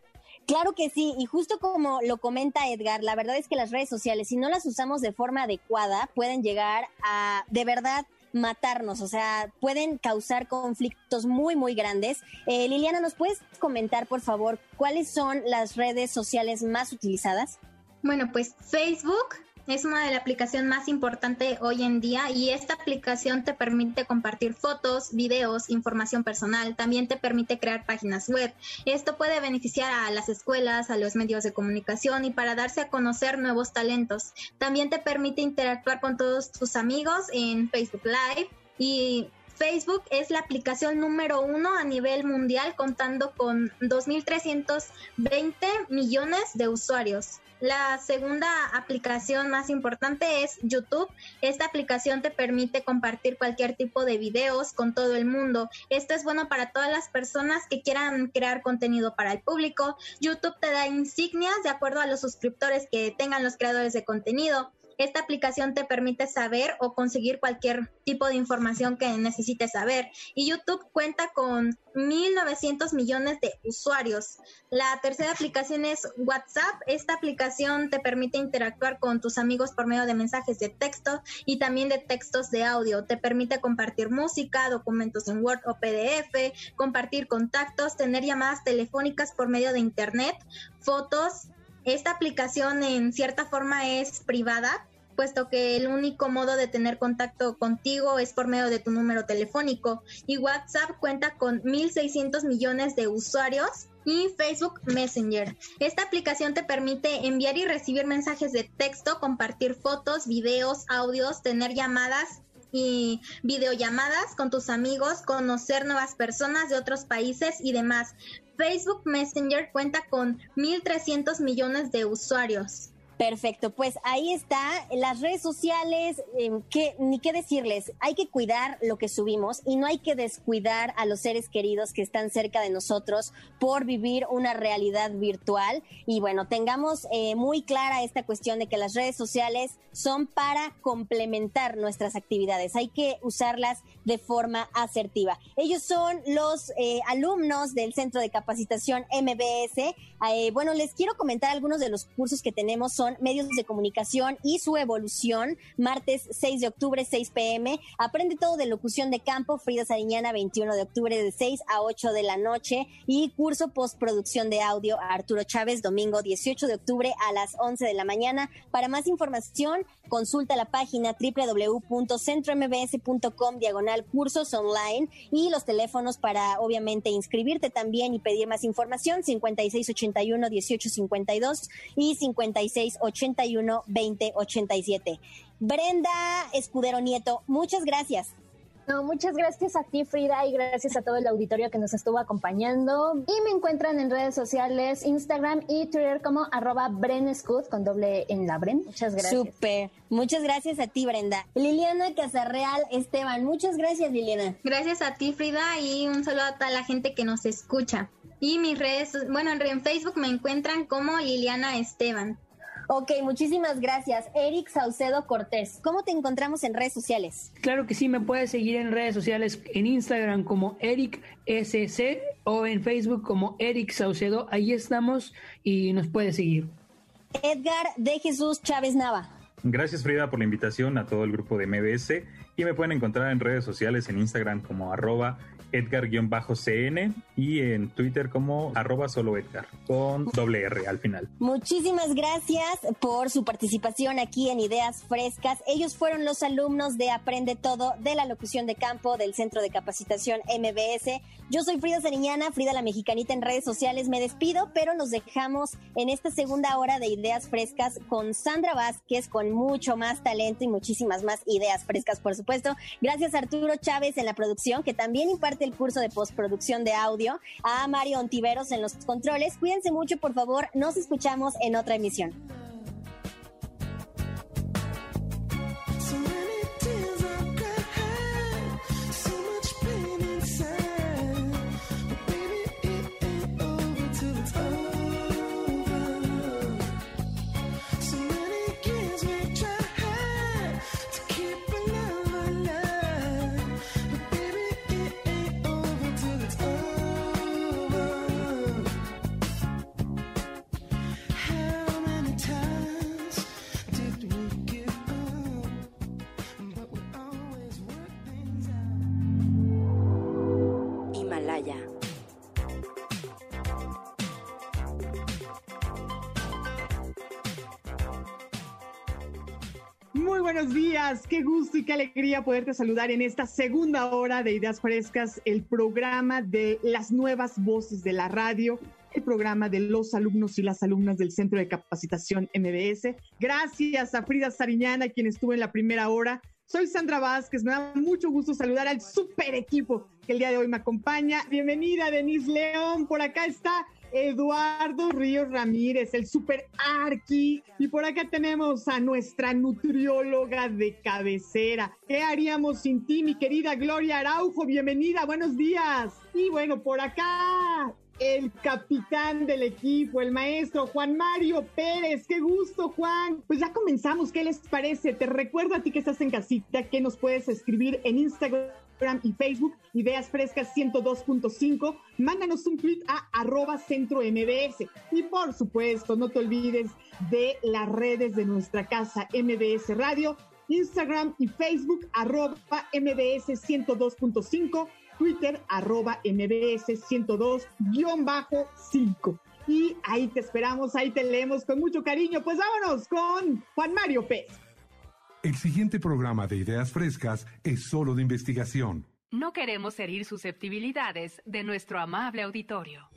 Claro que sí, y justo como lo comenta Edgar, la verdad es que las redes sociales, si no las usamos de forma adecuada, pueden llegar a de verdad matarnos, o sea, pueden causar conflictos muy, muy grandes. Eh, Liliana, ¿nos puedes comentar, por favor, cuáles son las redes sociales más utilizadas? Bueno, pues Facebook, es una de las aplicaciones más importantes hoy en día y esta aplicación te permite compartir fotos, videos, información personal, también te permite crear páginas web. Esto puede beneficiar a las escuelas, a los medios de comunicación y para darse a conocer nuevos talentos. También te permite interactuar con todos tus amigos en Facebook Live y Facebook es la aplicación número uno a nivel mundial contando con 2.320 millones de usuarios. La segunda aplicación más importante es YouTube. Esta aplicación te permite compartir cualquier tipo de videos con todo el mundo. Esto es bueno para todas las personas que quieran crear contenido para el público. YouTube te da insignias de acuerdo a los suscriptores que tengan los creadores de contenido. Esta aplicación te permite saber o conseguir cualquier tipo de información que necesites saber. Y YouTube cuenta con 1.900 millones de usuarios. La tercera aplicación es WhatsApp. Esta aplicación te permite interactuar con tus amigos por medio de mensajes de texto y también de textos de audio. Te permite compartir música, documentos en Word o PDF, compartir contactos, tener llamadas telefónicas por medio de Internet, fotos. Esta aplicación en cierta forma es privada, puesto que el único modo de tener contacto contigo es por medio de tu número telefónico. Y WhatsApp cuenta con 1.600 millones de usuarios y Facebook Messenger. Esta aplicación te permite enviar y recibir mensajes de texto, compartir fotos, videos, audios, tener llamadas y videollamadas con tus amigos, conocer nuevas personas de otros países y demás. Facebook Messenger cuenta con 1.300 millones de usuarios. Perfecto, pues ahí está, las redes sociales, em, que, ni qué decirles, hay que cuidar lo que subimos y no hay que descuidar a los seres queridos que están cerca de nosotros por vivir una realidad virtual. Y bueno, tengamos eh, muy clara esta cuestión de que las redes sociales son para complementar nuestras actividades, hay que usarlas de forma asertiva. Ellos son los eh, alumnos del Centro de Capacitación MBS. Eh, bueno, les quiero comentar algunos de los cursos que tenemos, son medios de comunicación y su evolución, martes 6 de octubre, 6 pm. Aprende todo de locución de campo, Frida Sariñana, 21 de octubre de 6 a 8 de la noche. Y curso postproducción de audio a Arturo Chávez, domingo 18 de octubre a las 11 de la mañana. Para más información, consulta la página www.centrombs.com diagonal cursos online y los teléfonos para obviamente inscribirte también y pedir más información 5681 1852 y 5681 2087. Brenda Escudero Nieto, muchas gracias. No, muchas gracias a ti, Frida, y gracias a todo el auditorio que nos estuvo acompañando. Y me encuentran en redes sociales, Instagram y Twitter como arroba Brenescut con doble en la Bren. Muchas gracias. Súper. Muchas gracias a ti, Brenda. Liliana Casarreal Esteban, muchas gracias, Liliana. Gracias a ti, Frida, y un saludo a toda la gente que nos escucha. Y mis redes, bueno, en Facebook me encuentran como Liliana Esteban. Ok, muchísimas gracias. Eric Saucedo Cortés, ¿cómo te encontramos en redes sociales? Claro que sí, me puedes seguir en redes sociales, en Instagram como Eric SC o en Facebook como Eric Saucedo. Ahí estamos y nos puedes seguir. Edgar de Jesús Chávez Nava. Gracias Frida por la invitación a todo el grupo de MBS y me pueden encontrar en redes sociales en Instagram como arroba Edgar-CN y en Twitter como arroba solo Edgar, con doble R al final. Muchísimas gracias por su participación aquí en Ideas Frescas. Ellos fueron los alumnos de Aprende Todo de la locución de campo del Centro de Capacitación MBS. Yo soy Frida Sariñana, Frida la Mexicanita en redes sociales. Me despido, pero nos dejamos en esta segunda hora de Ideas Frescas con Sandra Vázquez, con mucho más talento y muchísimas más ideas frescas, por supuesto. Gracias Arturo Chávez en la producción, que también imparte el curso de postproducción de audio, a Mario Ontiveros en los controles. Cuídense mucho, por favor. Nos escuchamos en otra emisión. Qué gusto y qué alegría poderte saludar en esta segunda hora de Ideas Frescas, el programa de las nuevas voces de la radio, el programa de los alumnos y las alumnas del Centro de Capacitación MBS. Gracias a Frida Sariñana, quien estuvo en la primera hora. Soy Sandra Vázquez, me da mucho gusto saludar al super equipo que el día de hoy me acompaña. Bienvenida, Denise León, por acá está Eduardo Ríos Ramírez, el super arqui. Y por acá tenemos a nuestra nutrióloga de cabecera. ¿Qué haríamos sin ti, mi querida Gloria Araujo? Bienvenida, buenos días. Y bueno, por acá el capitán del equipo, el maestro Juan Mario Pérez. Qué gusto, Juan. Pues ya comenzamos. ¿Qué les parece? Te recuerdo a ti que estás en casita que nos puedes escribir en Instagram y Facebook, Ideas Frescas 102.5. Mándanos un tweet a arroba centro MBS. Y por supuesto, no te olvides de las redes de nuestra casa MBS Radio, Instagram y Facebook, arroba MBS 102.5, Twitter, arroba MBS 102-5. Y ahí te esperamos, ahí te leemos con mucho cariño. Pues vámonos con Juan Mario Pérez. El siguiente programa de Ideas Frescas es solo de investigación. No queremos herir susceptibilidades de nuestro amable auditorio.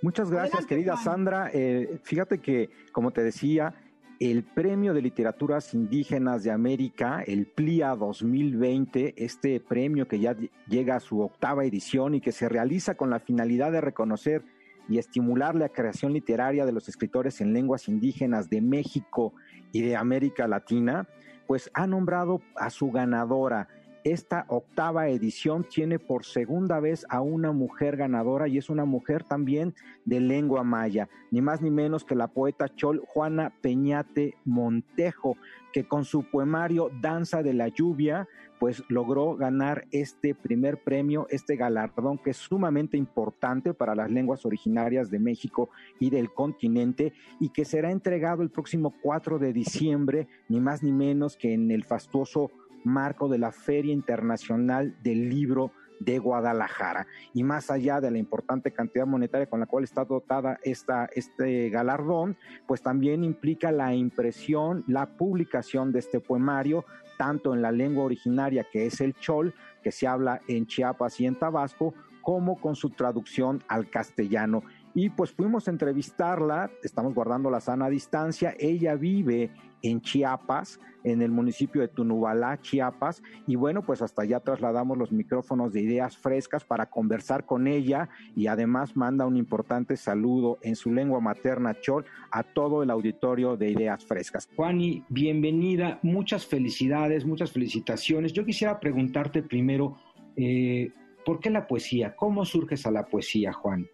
Muchas gracias, querida Sandra. Eh, fíjate que, como te decía, el Premio de Literaturas Indígenas de América, el PLIA 2020, este premio que ya llega a su octava edición y que se realiza con la finalidad de reconocer y estimular la creación literaria de los escritores en lenguas indígenas de México y de América Latina, pues ha nombrado a su ganadora esta octava edición tiene por segunda vez a una mujer ganadora y es una mujer también de lengua maya, ni más ni menos que la poeta chol Juana Peñate Montejo, que con su poemario Danza de la Lluvia, pues logró ganar este primer premio, este galardón que es sumamente importante para las lenguas originarias de México y del continente y que será entregado el próximo 4 de diciembre, ni más ni menos que en el fastuoso marco de la Feria Internacional del Libro de Guadalajara. Y más allá de la importante cantidad monetaria con la cual está dotada esta, este galardón, pues también implica la impresión, la publicación de este poemario, tanto en la lengua originaria que es el chol, que se habla en Chiapas y en Tabasco, como con su traducción al castellano. Y pues fuimos a entrevistarla, estamos guardando la sana distancia, ella vive en Chiapas, en el municipio de Tunubalá, Chiapas, y bueno, pues hasta allá trasladamos los micrófonos de ideas frescas para conversar con ella y además manda un importante saludo en su lengua materna chol a todo el auditorio de ideas frescas. Juani, bienvenida, muchas felicidades, muchas felicitaciones. Yo quisiera preguntarte primero, eh, ¿por qué la poesía? ¿Cómo surges a la poesía, Juan?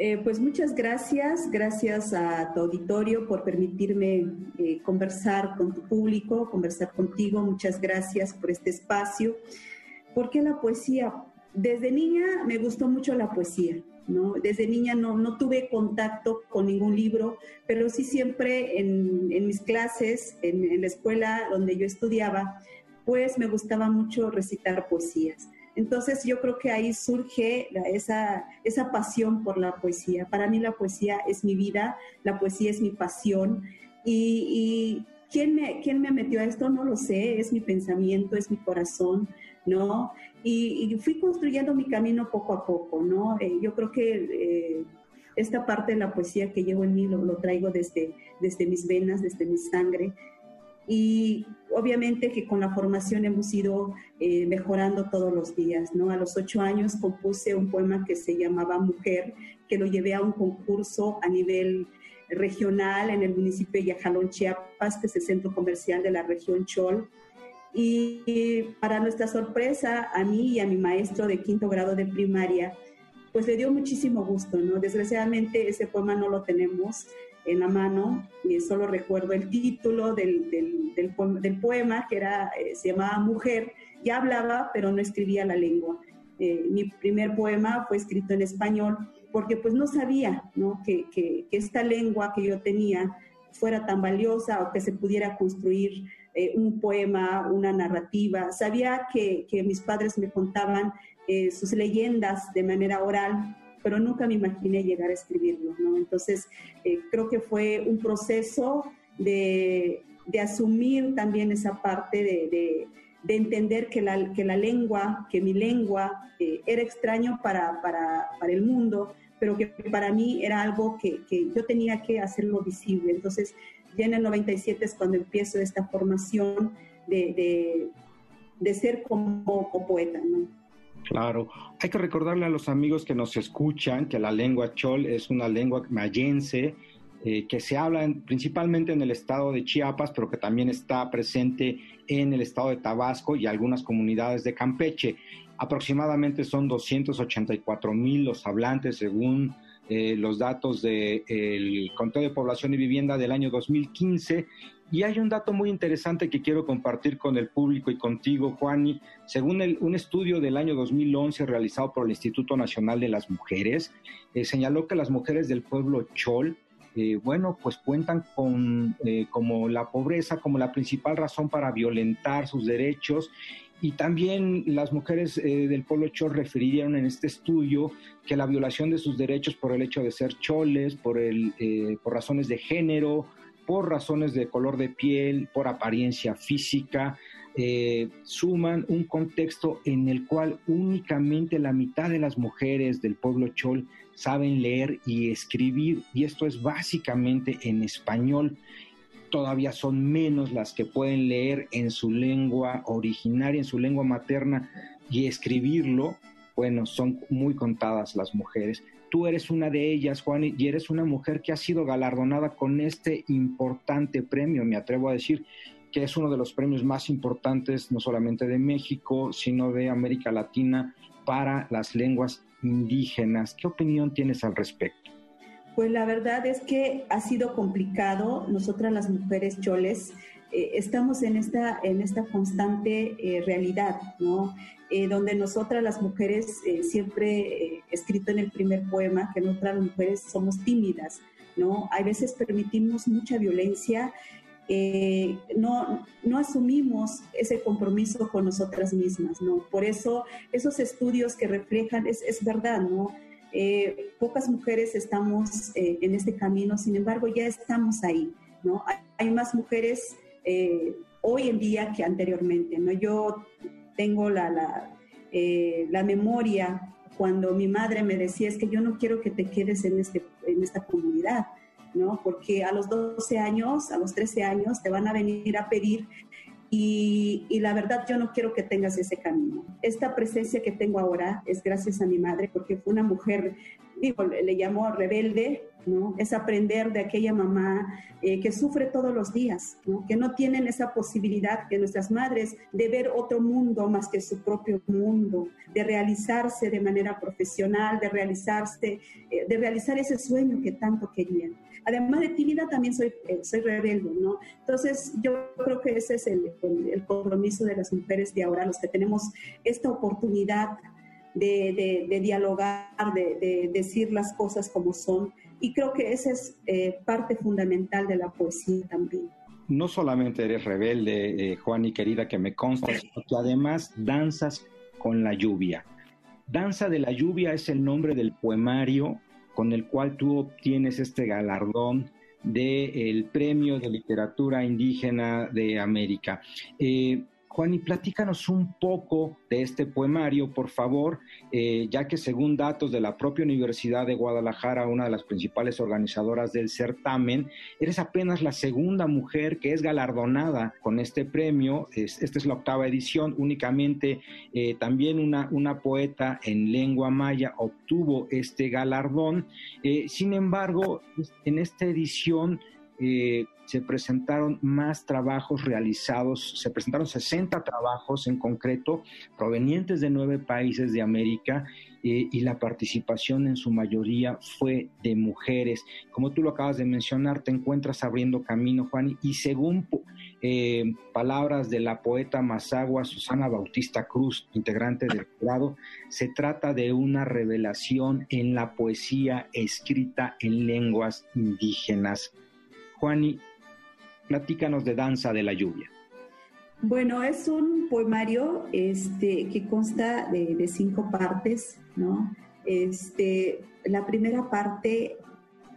Eh, pues muchas gracias, gracias a tu auditorio por permitirme eh, conversar con tu público, conversar contigo. Muchas gracias por este espacio. ¿Por qué la poesía? Desde niña me gustó mucho la poesía, ¿no? Desde niña no, no tuve contacto con ningún libro, pero sí siempre en, mis clases, en la escuela donde yo estudiaba, pues me gustaba mucho recitar poesías. Entonces yo creo que ahí surge esa, esa pasión por la poesía. Para mí la poesía es mi vida, la poesía es mi pasión. Y, ¿quién, me, quién me metió a esto? No lo sé, es mi pensamiento, es mi corazón, ¿no? Y, fui construyendo mi camino poco a poco, ¿no? Eh, yo creo que... Eh, esta parte de la poesía que llevo en mí lo, lo traigo desde, desde mis venas, desde mi sangre. Y obviamente que con la formación hemos ido eh, mejorando todos los días, ¿no? A los ocho años compuse un poema que se llamaba Mujer, que lo llevé a un concurso a nivel regional en el municipio de Yajalón, Chiapas, que es el centro comercial de la región Chol. Y para nuestra sorpresa, a mí y a mi maestro de quinto grado de primaria, pues le dio muchísimo gusto, ¿no? Desgraciadamente ese poema no lo tenemos, en la mano y solo recuerdo el título del, del, poema que era, eh, se llamaba Mujer, ya hablaba pero no escribía la lengua. Eh, mi primer poema fue escrito en español porque pues no sabía. Que, que, esta lengua que yo tenía fuera tan valiosa o que se pudiera construir eh, un poema, una narrativa. Sabía que mis padres me contaban sus leyendas de manera oral pero nunca me imaginé llegar a escribirlo, ¿no? Entonces, eh, creo que fue un proceso de, de asumir también esa parte de, de, de, entender que la, que la lengua, que mi lengua eh, era extraño para, para, para, el mundo, pero que para mí era algo que, que yo tenía que hacerlo visible. Entonces, ya en el 97 es cuando empiezo esta formación de, de ser como, como poeta, ¿no? Claro, hay que recordarle a los amigos que nos escuchan que la lengua chol es una lengua mayense eh, que se habla principalmente en el estado de Chiapas, pero que también está presente en el estado de Tabasco y algunas comunidades de Campeche. Aproximadamente son 284 mil los hablantes según eh, los datos del de, Conteo de Población y Vivienda del año 2015 y hay un dato muy interesante que quiero compartir con el público y contigo, Juani. Según un estudio del año 2011 realizado por el Instituto Nacional de las Mujeres, eh, señaló que las mujeres del pueblo Chol, eh, bueno, pues cuentan con eh, como la pobreza como la principal razón para violentar sus derechos y también las mujeres del pueblo chol refirieron en este estudio que la violación de sus derechos por el hecho de ser choles, por, el, por razones de género, por razones de color de piel, por apariencia física, eh, suman un contexto en el cual únicamente la mitad de las mujeres del pueblo chol saben leer y escribir, y esto es básicamente en español. Todavía son menos las que pueden leer en su lengua originaria, en su lengua materna, y escribirlo. Bueno, son muy contadas las mujeres. Tú eres una de ellas, Juan, y eres una mujer que ha sido galardonada con este importante premio, me atrevo a decir. que es uno de los premios más importantes, no solamente de México, sino de América Latina para las lenguas indígenas. ¿Qué opinión tienes al respecto? Pues la verdad es que ha sido complicado. Nosotras las mujeres choles eh, estamos en esta, en esta constante eh, realidad, ¿no? Eh, donde nosotras las mujeres, siempre escrito en el primer poema, que nosotras las mujeres somos tímidas, ¿no? Hay veces permitimos mucha violencia, no, no asumimos ese compromiso con nosotras mismas, ¿no? Por eso esos estudios que reflejan, es, es verdad, ¿no? pocas mujeres estamos en este camino, sin embargo ya estamos ahí, ¿no? Hay más mujeres eh, hoy en día que anteriormente. ¿no? Yo tengo la, eh, la, memoria cuando mi madre me decía, es que yo no quiero que te quedes en, este, en esta comunidad, ¿no? porque a los 12 años, a los 13 años, te van a venir a pedir y, y, la verdad yo no quiero que tengas ese camino. Esta presencia que tengo ahora es gracias a mi madre, porque fue una mujer, digo, le llamó rebelde, es aprender de aquella mamá eh, que sufre todos los días, Que no tienen esa posibilidad que nuestras madres de ver otro mundo más que su propio mundo, de realizarse de manera profesional, de realizarse, eh, de realizar ese sueño que tanto querían. Además de tímida, también soy, eh, soy rebelde, ¿no? Entonces, yo creo que ese es el, compromiso de las mujeres de ahora, los que tenemos esta oportunidad de, dialogar, de, de, decir las cosas como son y creo que esa es eh, parte fundamental de la poesía también. No solamente eres rebelde, eh, Juan y querida, que me consta, sino que además danzas con la lluvia. Danza de la lluvia es el nombre del poemario con el cual tú obtienes este galardón del Premio de Literatura Indígena de América. Eh, Juan, y platícanos un poco de este poemario, por favor, eh, ya que según datos de la propia Universidad de Guadalajara, una de las principales organizadoras del certamen, eres apenas la segunda mujer que es galardonada con este premio. esta es la octava edición, únicamente eh, también una, una poeta en lengua maya obtuvo este galardón. Eh, sin embargo, en esta edición eh, se presentaron más trabajos realizados, se presentaron 60 trabajos en concreto provenientes de nueve países de América eh, y la participación en su mayoría fue de mujeres. Como tú lo acabas de mencionar, te encuentras abriendo camino, Juan, y según eh, palabras de la poeta Mazagua Susana Bautista Cruz, integrante del jurado, se trata de una revelación en la poesía escrita en lenguas indígenas. Juani, platícanos de Danza de la Lluvia. Bueno, es un poemario este, que consta de, cinco partes, ¿no? Este, la primera parte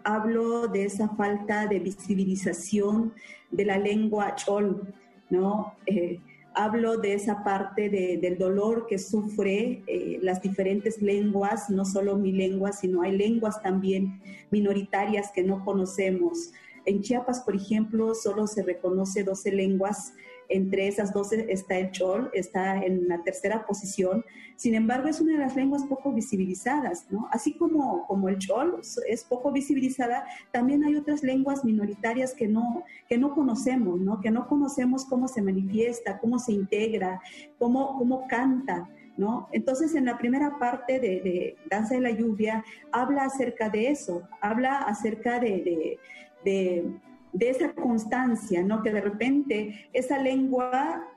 hablo de esa falta de visibilización de la lengua chol, ¿no? Eh, hablo de esa parte del dolor que sufre eh, las diferentes lenguas, no solo mi lengua, sino hay lenguas también minoritarias que no conocemos. En Chiapas, por ejemplo, solo se reconoce 12 lenguas. Entre esas 12 está el chol, está en la tercera posición. Sin embargo, es una de las lenguas poco visibilizadas, ¿no? Así como, como el chol es poco visibilizada, también hay otras lenguas minoritarias que no, que no conocemos, ¿no? Que no conocemos cómo se manifiesta, cómo se integra, cómo, cómo canta. ¿No? Entonces, en la primera parte de, Danza de la Lluvia, habla acerca de eso, habla acerca de, de, esa constancia, ¿no? Que de repente esa lengua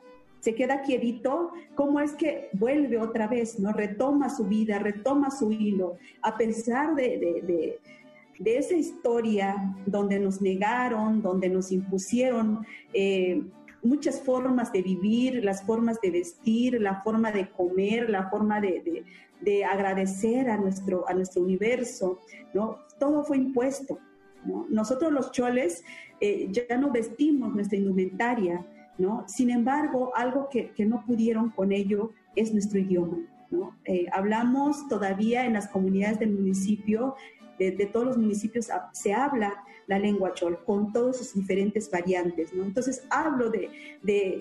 se queda quietito, ¿cómo es que vuelve otra vez, ¿no? Retoma su vida, retoma su hilo, a pesar de, esa historia donde nos negaron, donde nos impusieron eh, muchas formas de vivir, las formas de vestir, la forma de comer, la forma de, agradecer a nuestro, a nuestro universo, ¿no? Todo fue impuesto. Nosotros los choles eh, ya no vestimos nuestra indumentaria, ¿no? Sin embargo, algo que, no pudieron con ello es nuestro idioma. Eh, hablamos todavía en las comunidades del municipio de, todos los municipios se habla la lengua chol con todas sus diferentes variantes. Entonces hablo de,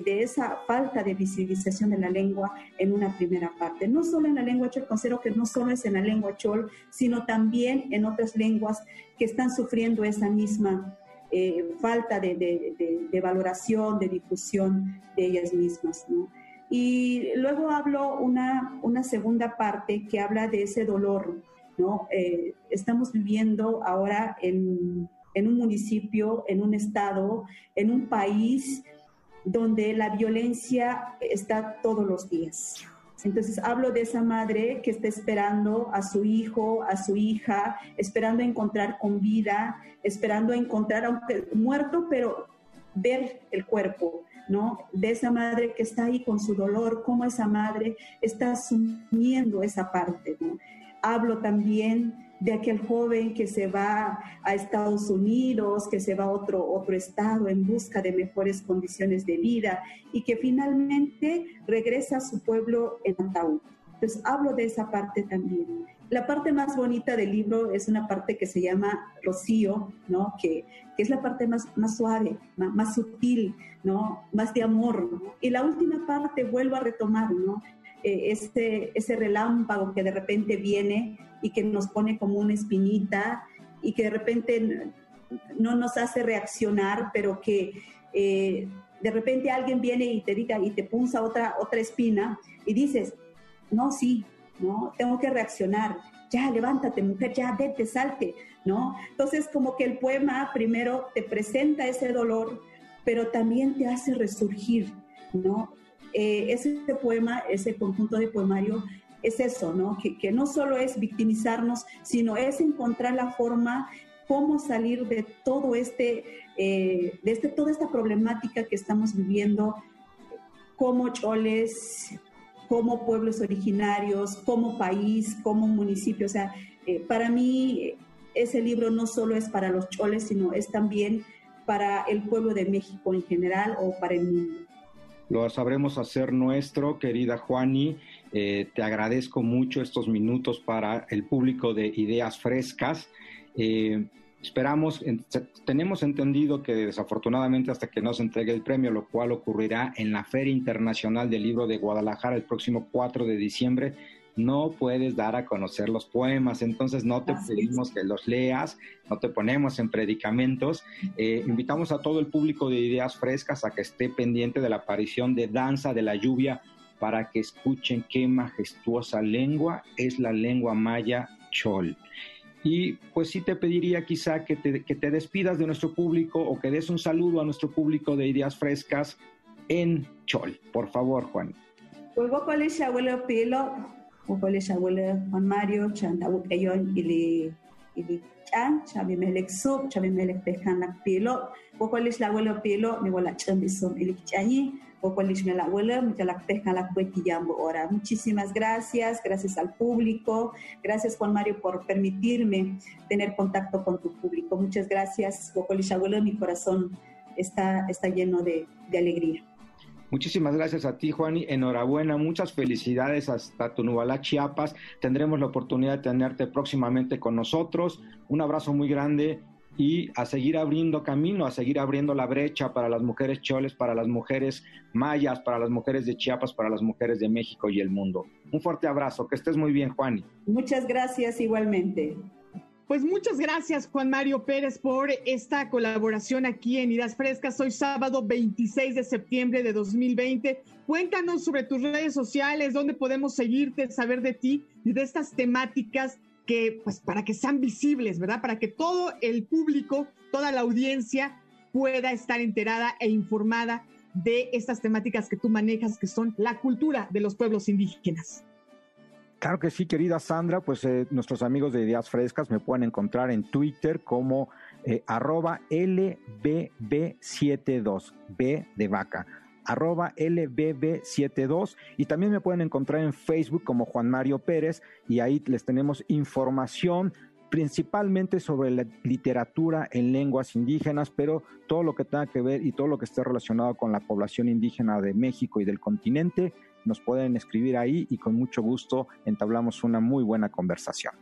esa falta de visibilización de la lengua en una primera parte, no solo en la lengua chol, considero que no solo es en la lengua chol, sino también en otras lenguas que están sufriendo esa misma eh, falta de, valoración, de difusión de ellas mismas. Y luego hablo una, una segunda parte que habla de ese dolor. ¿No? Eh, estamos viviendo ahora en, un municipio, en un estado, en un país donde la violencia está todos los días. Entonces hablo de esa madre que está esperando a su hijo, a su hija, esperando encontrar con vida, esperando encontrar, aunque muerto, pero ver el cuerpo, ¿no? De esa madre que está ahí con su dolor, cómo esa madre está asumiendo esa parte. Hablo también de aquel joven que se va a Estados Unidos, que se va a otro, otro estado en busca de mejores condiciones de vida y que finalmente regresa a su pueblo en ataúd. Entonces hablo de esa parte también. La parte más bonita del libro es una parte que se llama Rocío, ¿no? que, que es la parte más, más suave, más, sutil, ¿no? más de amor. Y la última parte vuelvo a retomar, ¿no? Eh, ese, ese relámpago que de repente viene y que nos pone como una espinita y que de repente no nos hace reaccionar, pero que eh, de repente alguien viene y te diga y te punza otra, otra espina y dices, no, sí, no, tengo que reaccionar, ya levántate mujer, ya vete, salte, ¿no? Entonces como que el poema primero te presenta ese dolor, pero también te hace resurgir, ¿no? Eh, ese poema, ese conjunto de poemario, es eso, ¿no? Que, no solo es victimizarnos, sino es encontrar la forma cómo salir de todo este, eh, de este, toda esta problemática que estamos viviendo como choles, como pueblos originarios, como país, como municipio. O sea, eh, para mí ese libro no solo es para los choles, sino es también para el pueblo de México en general o para el mundo lo sabremos hacer nuestro, querida Juani. Eh, te agradezco mucho estos minutos para el público de Ideas Frescas. Eh, esperamos, tenemos entendido que desafortunadamente hasta que no se entregue el premio, lo cual ocurrirá en la Feria Internacional del Libro de Guadalajara el próximo 4 de diciembre, no puedes dar a conocer los poemas, entonces no te pedimos que los leas, no te ponemos en predicamentos. Eh, invitamos a todo el público de Ideas Frescas a que esté pendiente de la aparición de Danza de la Lluvia para que escuchen qué majestuosa lengua es la lengua maya chol. Y pues sí te pediría quizá que te, que te despidas de nuestro público o que des un saludo a nuestro público de Ideas Frescas en chol. Por favor, Juan. Pues abuelo pelo Ukole shawule Juan Mario, chantawuk eyon ili ili chan, chabi melek sup, chabi melek pekanak pilo, Ukole shawule pilo, mi wala chambi sum ili chanyi, Ukole shmela wala, mi jalak pekanak jambo ora. Muchísimas gracias, gracias al público, gracias Juan Mario por permitirme tener contacto con tu público. Muchas gracias, Ukole shawule, mi corazón está, está lleno de, de alegría. Muchísimas gracias a ti, Juani. Enhorabuena, muchas felicidades hasta Tunubalá, Chiapas. Tendremos la oportunidad de tenerte próximamente con nosotros. Un abrazo muy grande y a seguir abriendo camino, a seguir abriendo la brecha para las mujeres choles, para las mujeres mayas, para las mujeres de Chiapas, para las mujeres de México y el mundo. Un fuerte abrazo, que estés muy bien, Juani. Muchas gracias igualmente. Pues muchas gracias, Juan Mario Pérez, por esta colaboración aquí en Idas Frescas. Hoy sábado 26 de septiembre de 2020. Cuéntanos sobre tus redes sociales, dónde podemos seguirte, saber de ti y de estas temáticas que, pues, para que sean visibles, ¿verdad? Para que todo el público, toda la audiencia pueda estar enterada e informada de estas temáticas que tú manejas, que son la cultura de los pueblos indígenas. Claro que sí, querida Sandra, pues eh, nuestros amigos de Ideas Frescas me pueden encontrar en Twitter como eh, arroba LBB72, B de vaca, arroba LBB72 y también me pueden encontrar en Facebook como Juan Mario Pérez y ahí les tenemos información principalmente sobre la literatura en lenguas indígenas, pero todo lo que tenga que ver y todo lo que esté relacionado con la población indígena de México y del continente nos pueden escribir ahí y con mucho gusto entablamos una muy buena conversación.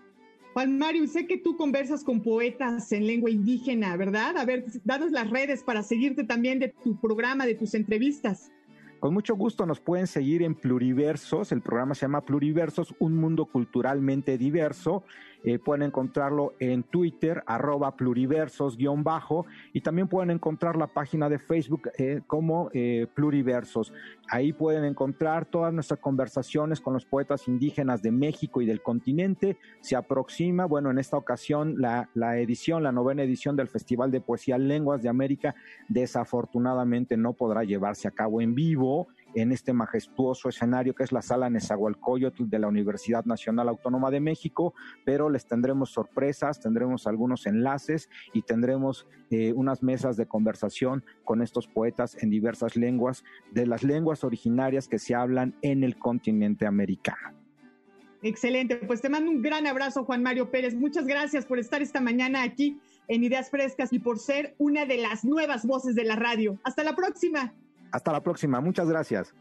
Juan Mario, sé que tú conversas con poetas en lengua indígena, ¿verdad? A ver, danos las redes para seguirte también de tu programa, de tus entrevistas. Con mucho gusto nos pueden seguir en Pluriversos, el programa se llama Pluriversos, un mundo culturalmente diverso. Eh, pueden encontrarlo en Twitter, arroba pluriversos-bajo, y también pueden encontrar la página de Facebook eh, como eh, Pluriversos. Ahí pueden encontrar todas nuestras conversaciones con los poetas indígenas de México y del continente. Se aproxima, bueno, en esta ocasión la, la edición, la novena edición del Festival de Poesía Lenguas de América, desafortunadamente no podrá llevarse a cabo en vivo en este majestuoso escenario que es la sala Nezahualcóyotl de la Universidad Nacional Autónoma de México, pero les tendremos sorpresas, tendremos algunos enlaces y tendremos eh, unas mesas de conversación con estos poetas en diversas lenguas, de las lenguas originarias que se hablan en el continente americano. Excelente, pues te mando un gran abrazo, Juan Mario Pérez. Muchas gracias por estar esta mañana aquí en Ideas Frescas y por ser una de las nuevas voces de la radio. Hasta la próxima. Hasta la próxima, muchas gracias.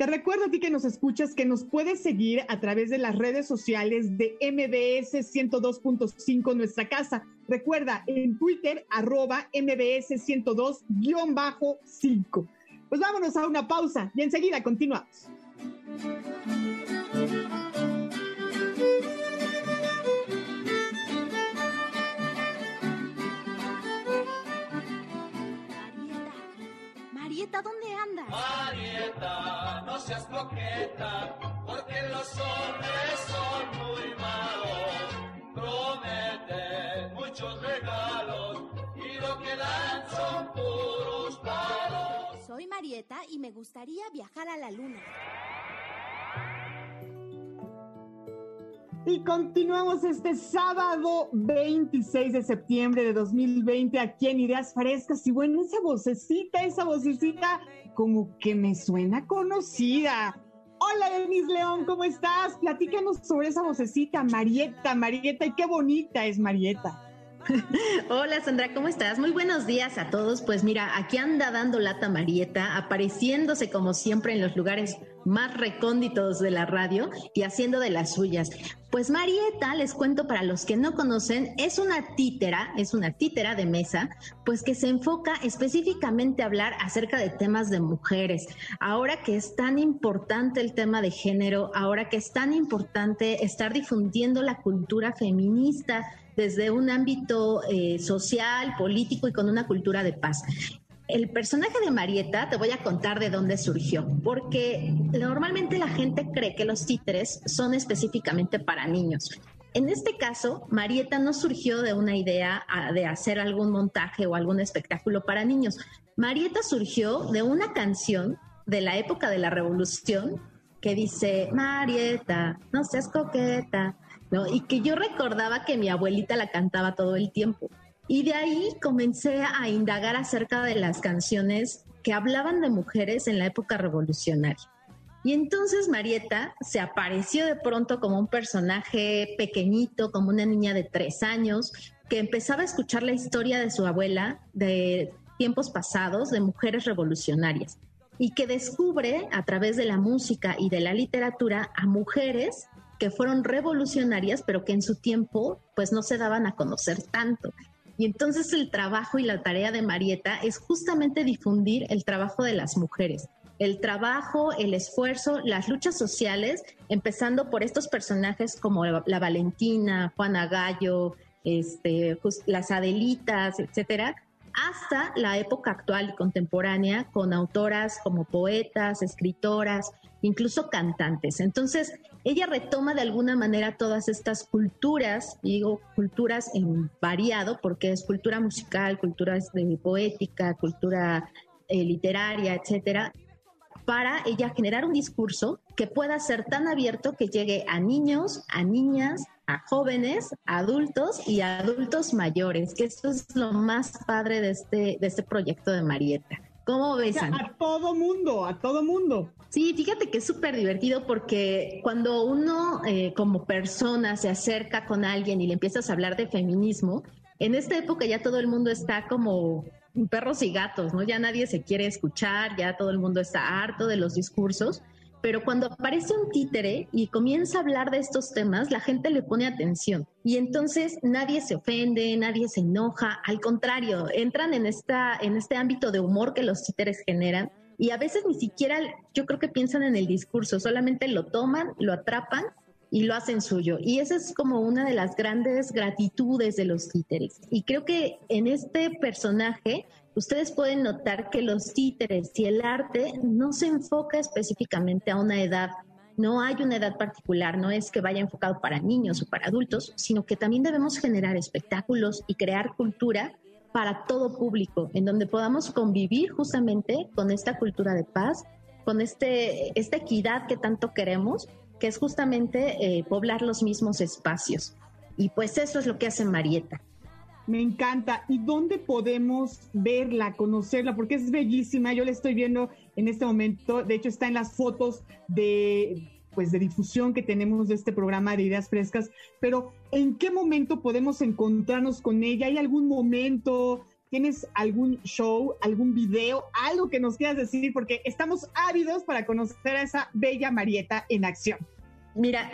Te recuerdo a ti que nos escuchas que nos puedes seguir a través de las redes sociales de MBS 102.5 Nuestra Casa. Recuerda, en Twitter, arroba MBS 102-5. Pues vámonos a una pausa y enseguida continuamos. Marieta, ¿dónde andas? Marieta, no seas coqueta, porque los hombres son muy malos. Promete muchos regalos y lo que dan son puros palos. Soy Marieta y me gustaría viajar a la luna. Y continuamos este sábado 26 de septiembre de 2020 aquí en Ideas Frescas. Y bueno, esa vocecita, esa vocecita como que me suena conocida. Hola, Denise León, ¿cómo estás? Platícanos sobre esa vocecita, Marieta, Marieta, y qué bonita es Marieta. (laughs) Hola Sandra, ¿cómo estás? Muy buenos días a todos. Pues mira, aquí anda dando lata Marieta, apareciéndose como siempre en los lugares más recónditos de la radio y haciendo de las suyas. Pues Marieta, les cuento para los que no conocen, es una títera, es una títera de mesa, pues que se enfoca específicamente a hablar acerca de temas de mujeres. Ahora que es tan importante el tema de género, ahora que es tan importante estar difundiendo la cultura feminista, desde un ámbito eh, social, político y con una cultura de paz. El personaje de Marieta, te voy a contar de dónde surgió, porque normalmente la gente cree que los títeres son específicamente para niños. En este caso, Marieta no surgió de una idea ah, de hacer algún montaje o algún espectáculo para niños. Marieta surgió de una canción de la época de la revolución que dice, Marieta, no seas coqueta, Y que yo recordaba que mi abuelita la cantaba todo el tiempo. Y de ahí comencé a indagar acerca de las canciones que hablaban de mujeres en la época revolucionaria. Y entonces Marieta se apareció de pronto como un personaje pequeñito, como una niña de tres años, que empezaba a escuchar la historia de su abuela de tiempos pasados, de mujeres revolucionarias, y que descubre a través de la música y de la literatura a mujeres que fueron revolucionarias, pero que en su tiempo pues no se daban a conocer tanto. Y entonces el trabajo y la tarea de Marieta es justamente difundir el trabajo de las mujeres, el trabajo, el esfuerzo, las luchas sociales, empezando por estos personajes como la Valentina, Juana Gallo, este, pues, las Adelitas, etcétera, hasta la época actual y contemporánea con autoras como poetas, escritoras, incluso cantantes. Entonces, ella retoma de alguna manera todas estas culturas, digo culturas en variado, porque es cultura musical, cultura poética, cultura eh, literaria, etcétera, para ella generar un discurso que pueda ser tan abierto que llegue a niños, a niñas, a jóvenes, a adultos y a adultos mayores, que esto es lo más padre de este, de este proyecto de Marieta. ¿Cómo ves? a todo mundo, a todo mundo. Sí, fíjate que es súper divertido porque cuando uno eh, como persona se acerca con alguien y le empiezas a hablar de feminismo, en esta época ya todo el mundo está como perros y gatos, ¿no? Ya nadie se quiere escuchar, ya todo el mundo está harto de los discursos pero cuando aparece un títere y comienza a hablar de estos temas, la gente le pone atención y entonces nadie se ofende, nadie se enoja, al contrario, entran en, esta, en este ámbito de humor que los títeres generan y a veces ni siquiera yo creo que piensan en el discurso, solamente lo toman, lo atrapan y lo hacen suyo. Y esa es como una de las grandes gratitudes de los títeres. Y creo que en este personaje ustedes pueden notar que los títeres y el arte no se enfoca específicamente a una edad. No hay una edad particular, no es que vaya enfocado para niños o para adultos, sino que también debemos generar espectáculos y crear cultura para todo público, en donde podamos convivir justamente con esta cultura de paz, con este, esta equidad que tanto queremos, que es justamente eh, poblar los mismos espacios. Y pues eso es lo que hace Marieta. Me encanta. ¿Y dónde podemos verla, conocerla? Porque es bellísima. Yo la estoy viendo en este momento. De hecho, está en las fotos de pues de difusión que tenemos de este programa de ideas frescas, pero ¿en qué momento podemos encontrarnos con ella? ¿Hay algún momento? ¿Tienes algún show, algún video, algo que nos quieras decir? Porque estamos ávidos para conocer a esa bella Marieta en acción. Mira,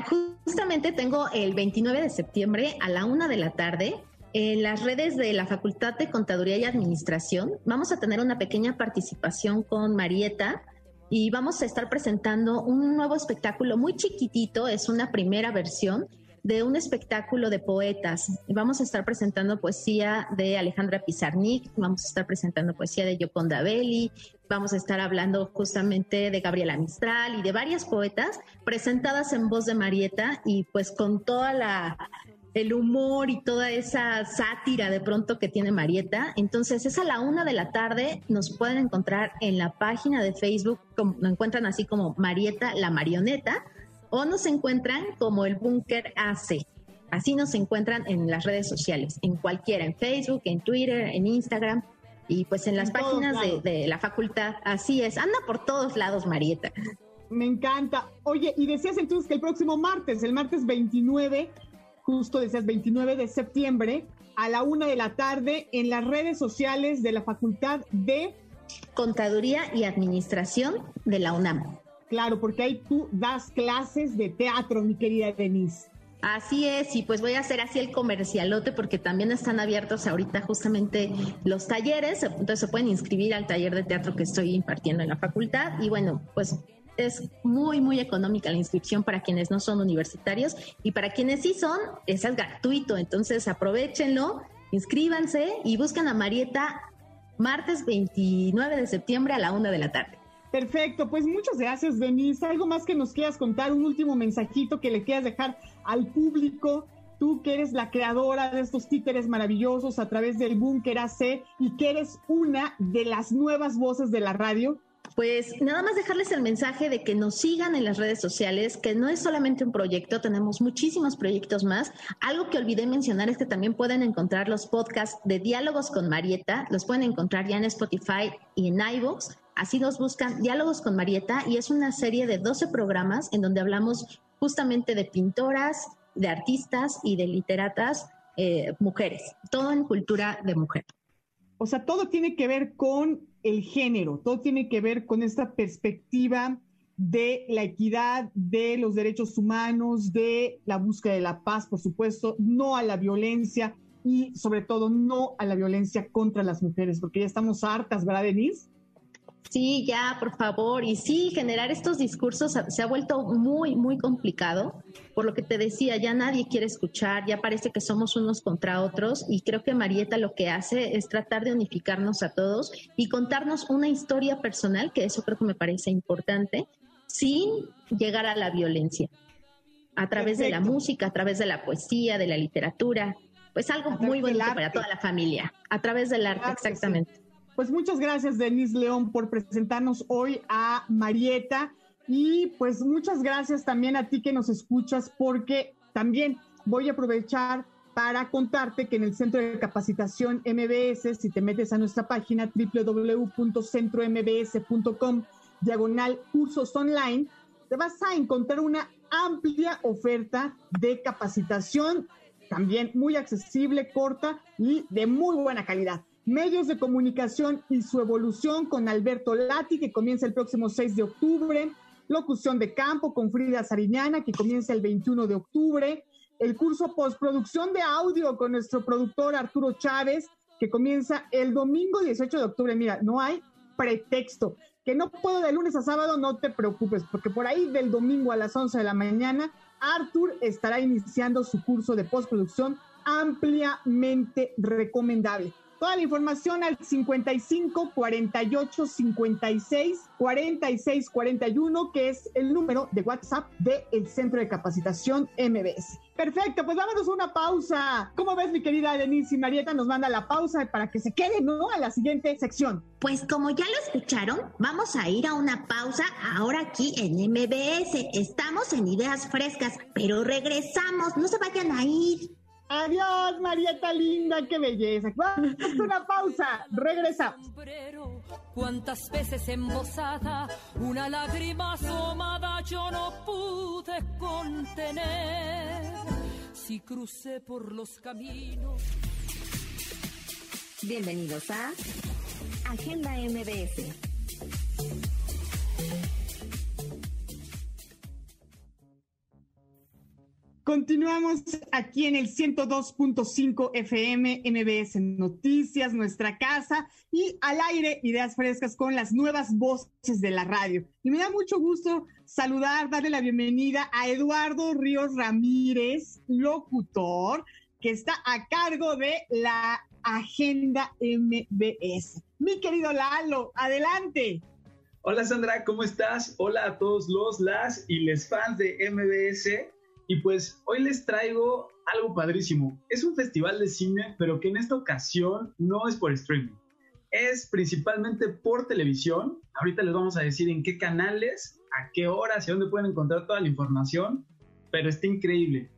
justamente tengo el 29 de septiembre a la una de la tarde en las redes de la Facultad de Contaduría y Administración vamos a tener una pequeña participación con Marieta y vamos a estar presentando un nuevo espectáculo muy chiquitito, es una primera versión de un espectáculo de poetas. Vamos a estar presentando poesía de Alejandra Pizarnik, vamos a estar presentando poesía de Yoconda Belli, vamos a estar hablando justamente de Gabriela Mistral y de varias poetas presentadas en voz de Marieta y pues con toda la el humor y toda esa sátira de pronto que tiene Marieta. Entonces es a la una de la tarde, nos pueden encontrar en la página de Facebook, lo encuentran así como Marieta la Marioneta, o nos encuentran como el Búnker AC. Así nos encuentran en las redes sociales, en cualquiera, en Facebook, en Twitter, en Instagram y pues en las páginas de, de, la facultad. Así es, anda por todos lados Marieta. Me encanta. Oye, y decías entonces que el próximo martes, el martes 29, justo decías 29 de septiembre a la una de la tarde en las redes sociales de la Facultad de Contaduría y Administración de la UNAM. Claro, porque ahí tú das clases de teatro, mi querida Denise. Así es, y pues voy a hacer así el comercialote porque también están abiertos ahorita justamente los talleres, entonces se pueden inscribir al taller de teatro que estoy impartiendo en la facultad y bueno, pues es muy, muy económica la inscripción para quienes no son universitarios y para quienes sí son, es gratuito. Entonces aprovechenlo, inscríbanse y buscan a Marieta martes 29 de septiembre a la una de la tarde. Perfecto, pues muchas gracias, Denise. ¿Algo más que nos quieras contar? Un último mensajito que le quieras dejar al público. Tú que eres la creadora de estos títeres maravillosos a través del Búnker AC y que eres una de las nuevas voces de la radio, pues nada más dejarles el mensaje de que nos sigan en las redes sociales, que no es solamente un proyecto, tenemos muchísimos proyectos más. Algo que olvidé mencionar es que también pueden encontrar los podcasts de Diálogos con Marieta, los pueden encontrar ya en Spotify y en iVoox. Así nos buscan Diálogos con Marieta y es una serie de 12 programas en donde hablamos justamente de pintoras, de artistas y de literatas eh, mujeres, todo en cultura de mujer. O sea, todo tiene que ver con el género, todo tiene que ver con esta perspectiva de la equidad, de los derechos humanos, de la búsqueda de la paz, por supuesto, no a la violencia y sobre todo no a la violencia contra las mujeres, porque ya estamos hartas, ¿verdad, Denise? Sí, ya, por favor. Y sí, generar estos discursos se ha vuelto muy, muy complicado. Por lo que te decía, ya nadie quiere escuchar, ya parece que somos unos contra otros. Y creo que Marieta lo que hace es tratar de unificarnos a todos y contarnos una historia personal, que eso creo que me parece importante, sin llegar a la violencia. A través de la música, a través de la poesía, de la literatura. Pues algo muy bonito para toda la familia. A través del arte, exactamente. Pues muchas gracias, Denise León, por presentarnos hoy a Marieta. Y pues muchas gracias también a ti que nos escuchas, porque también voy a aprovechar para contarte que en el Centro de Capacitación MBS, si te metes a nuestra página www.centrombs.com, diagonal cursos online, te vas a encontrar una amplia oferta de capacitación, también muy accesible, corta y de muy buena calidad. Medios de comunicación y su evolución con Alberto Lati, que comienza el próximo 6 de octubre. Locución de campo con Frida Sariñana, que comienza el 21 de octubre. El curso postproducción de audio con nuestro productor Arturo Chávez, que comienza el domingo 18 de octubre. Mira, no hay pretexto. Que no puedo de lunes a sábado, no te preocupes, porque por ahí del domingo a las 11 de la mañana, Arthur estará iniciando su curso de postproducción ampliamente recomendable. Toda la información al 55 48 56 46 41, que es el número de WhatsApp del Centro de Capacitación MBS. Perfecto, pues vámonos a una pausa. ¿Cómo ves, mi querida Denise y Marieta? Nos manda la pausa para que se quede, ¿no? A la siguiente sección. Pues como ya lo escucharon, vamos a ir a una pausa ahora aquí en MBS. Estamos en Ideas Frescas, pero regresamos, no se vayan a ir. Adiós, Marieta linda, qué belleza. Vamos a una pausa, regresamos. Cuántas veces embosada, una lágrima asomada yo no pude contener. Si crucé por los caminos. Bienvenidos a Agenda MBS. Continuamos aquí en el 102.5 FM MBS Noticias, nuestra casa y al aire ideas frescas con las nuevas voces de la radio. Y me da mucho gusto saludar, darle la bienvenida a Eduardo Ríos Ramírez, locutor, que está a cargo de la agenda MBS. Mi querido Lalo, adelante. Hola Sandra, ¿cómo estás? Hola a todos los, las y les fans de MBS. Y pues hoy les traigo algo padrísimo. Es un festival de cine, pero que en esta ocasión no es por streaming. Es principalmente por televisión. Ahorita les vamos a decir en qué canales, a qué horas y dónde pueden encontrar toda la información, pero está increíble.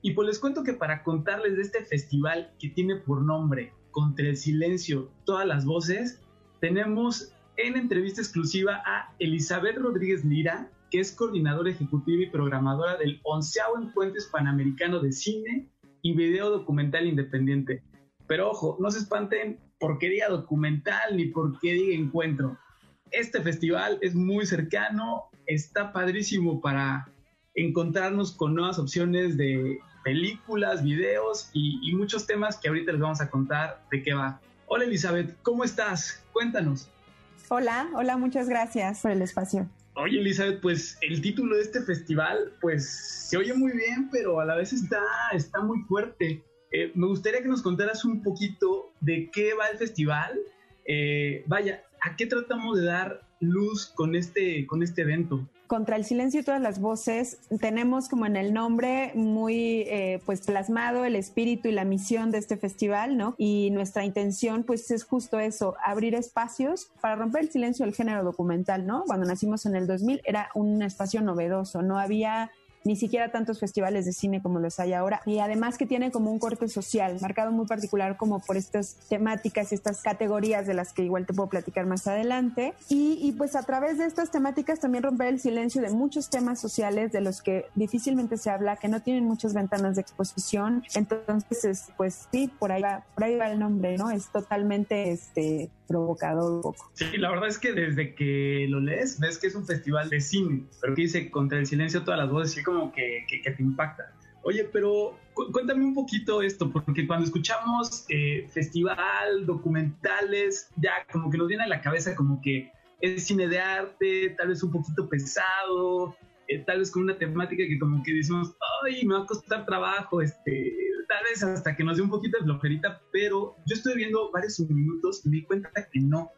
Y pues les cuento que para contarles de este festival que tiene por nombre Contra el Silencio, todas las voces, tenemos en entrevista exclusiva a Elizabeth Rodríguez Lira, que es coordinadora ejecutiva y programadora del onceavo Encuentro Panamericano de Cine y Video Documental Independiente. Pero ojo, no se espanten porque diga documental ni porque diga encuentro. Este festival es muy cercano, está padrísimo para encontrarnos con nuevas opciones de películas, videos y, y muchos temas que ahorita les vamos a contar de qué va. Hola Elizabeth, ¿cómo estás? Cuéntanos. Hola, hola, muchas gracias por el espacio. Oye, Elizabeth, pues el título de este festival, pues se oye muy bien, pero a la vez está, está muy fuerte. Eh, me gustaría que nos contaras un poquito de qué va el festival. Eh, vaya, ¿a qué tratamos de dar luz con este, con este evento? Contra el silencio y todas las voces, tenemos como en el nombre muy eh, pues plasmado el espíritu y la misión de este festival, ¿no? Y nuestra intención pues es justo eso, abrir espacios para romper el silencio del género documental, ¿no? Cuando nacimos en el 2000 era un espacio novedoso, no había ni siquiera tantos festivales de cine como los hay ahora. Y además que tiene como un corte social, marcado muy particular como por estas temáticas y estas categorías de las que igual te puedo platicar más adelante. Y, y pues a través de estas temáticas también romper el silencio de muchos temas sociales de los que difícilmente se habla, que no tienen muchas ventanas de exposición. Entonces, pues sí, por ahí va, por ahí va el nombre, ¿no? Es totalmente este provocador un poco. Sí, la verdad es que desde que lo lees, ves que es un festival de cine, pero que dice contra el silencio todas las voces, sí como que, que, que te impacta. Oye, pero cu cuéntame un poquito esto, porque cuando escuchamos eh, festival, documentales, ya como que nos viene a la cabeza como que es cine de arte, tal vez un poquito pesado, eh, tal vez con una temática que como que decimos, ay, me va a costar trabajo, este, tal vez hasta que nos dé un poquito de flojerita, pero yo estoy viendo varios minutos y me di cuenta que no,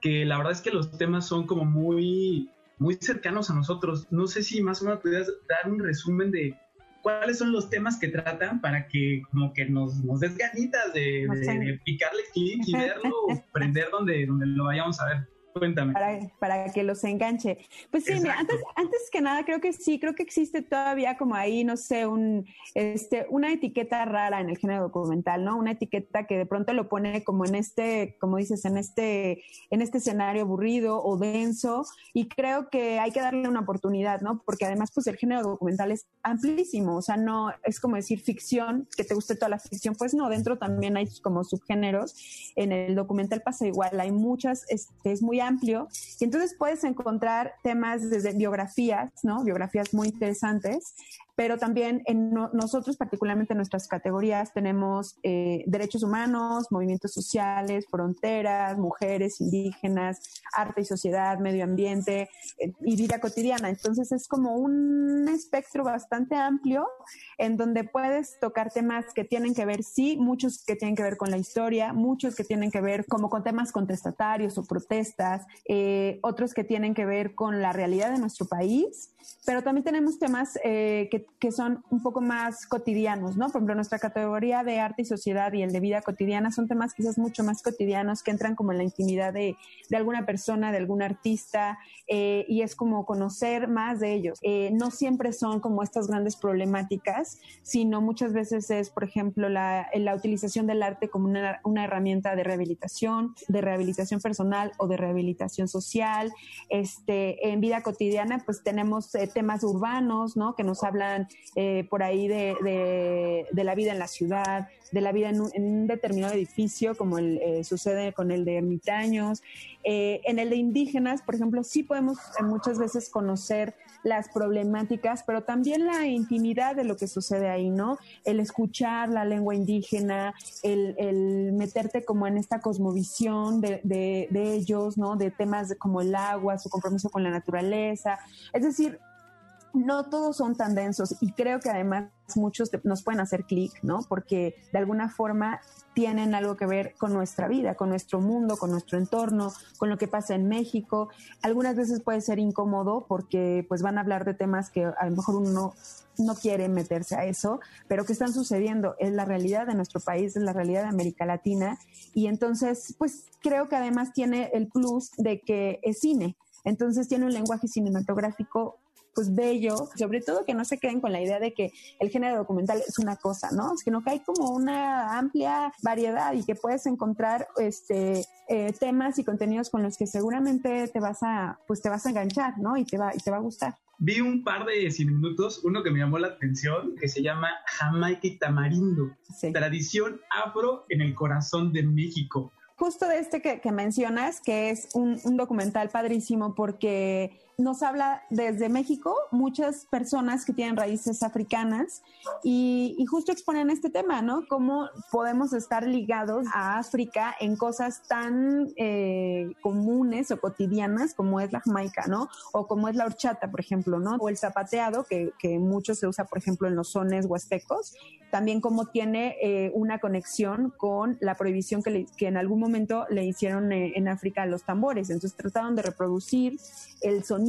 que la verdad es que los temas son como muy, muy cercanos a nosotros. No sé si más o menos pudieras dar un resumen de cuáles son los temas que tratan para que como que nos, nos des ganitas de, de, de picarle clic y verlo, (laughs) prender donde, donde lo vayamos a ver. Cuéntame. Para, para, que los enganche. Pues sí, mira, antes, antes que nada, creo que sí, creo que existe todavía como ahí, no sé, un, este, una etiqueta rara en el género documental, ¿no? Una etiqueta que de pronto lo pone como en este, como dices, en este, en este escenario aburrido o denso, y creo que hay que darle una oportunidad, ¿no? Porque además, pues el género documental es amplísimo, o sea, no es como decir ficción, que te guste toda la ficción, pues no, dentro también hay como subgéneros. En el documental pasa igual, hay muchas, este, es muy amplio y entonces puedes encontrar temas desde biografías, ¿no? Biografías muy interesantes, pero también en nosotros, particularmente en nuestras categorías, tenemos eh, derechos humanos, movimientos sociales, fronteras, mujeres, indígenas, arte y sociedad, medio ambiente eh, y vida cotidiana. Entonces es como un espectro bastante amplio en donde puedes tocar temas que tienen que ver, sí, muchos que tienen que ver con la historia, muchos que tienen que ver como con temas contestatarios o protestas, eh, otros que tienen que ver con la realidad de nuestro país, pero también tenemos temas que que, son un poco más cotidianos, ¿no? Por ejemplo, nuestra categoría de arte y sociedad y el de vida cotidiana son temas quizás mucho más cotidianos que entran como en la intimidad de, de alguna persona, de algún artista, eh, y es como conocer más de ellos. Eh, no siempre son como estas grandes problemáticas, sino muchas veces es, por ejemplo, la, la utilización del arte como una, una, herramienta de rehabilitación, de rehabilitación personal o de rehabilitación social. Este, en vida cotidiana, pues tenemos eh, temas urbanos, ¿no? Que nos hablan eh, por ahí de, la vida en la ciudad, de la vida en un, determinado edificio, como el, eh, sucede con el de ermitaños. Eh, en el de indígenas, por ejemplo, sí podemos muchas veces conocer las problemáticas, pero también la intimidad de lo que sucede ahí, ¿no? El escuchar la lengua indígena, el, meterte como en esta cosmovisión de, de ellos, ¿no? De temas como el agua, su compromiso con la naturaleza. Es decir, no todos son tan densos y creo que además muchos nos pueden hacer clic, ¿no? Porque de alguna forma tienen algo que ver con nuestra vida, con nuestro mundo, con nuestro entorno, con lo que pasa en México. Algunas veces puede ser incómodo porque pues van a hablar de temas que a lo mejor uno no quiere meterse a eso, pero que están sucediendo, es la realidad de nuestro país, es la realidad de América Latina y entonces pues creo que además tiene el plus de que es cine, entonces tiene un lenguaje cinematográfico pues bello, sobre todo que no se queden con la idea de que el género documental es una cosa, ¿no? Sino que hay como una amplia variedad y que puedes encontrar este eh, temas y contenidos con los que seguramente te vas a, pues te vas a enganchar, ¿no? Y te va, y te va a gustar. Vi un par de cine minutos, uno que me llamó la atención, que se llama Jamaica y Tamarindo, tradición afro en el corazón de México justo de este que, mencionas, que es un, un, documental padrísimo porque nos habla desde México, muchas personas que tienen raíces africanas y, justo exponen este tema, ¿no? Cómo podemos estar ligados a África en cosas tan eh, comunes o cotidianas como es la jamaica, ¿no? O como es la horchata, por ejemplo, ¿no? O el zapateado, que, que mucho se usa, por ejemplo, en los sones huastecos. También cómo tiene eh, una conexión con la prohibición que, que en algún momento le hicieron eh, en África a los tambores. Entonces trataron de reproducir el sonido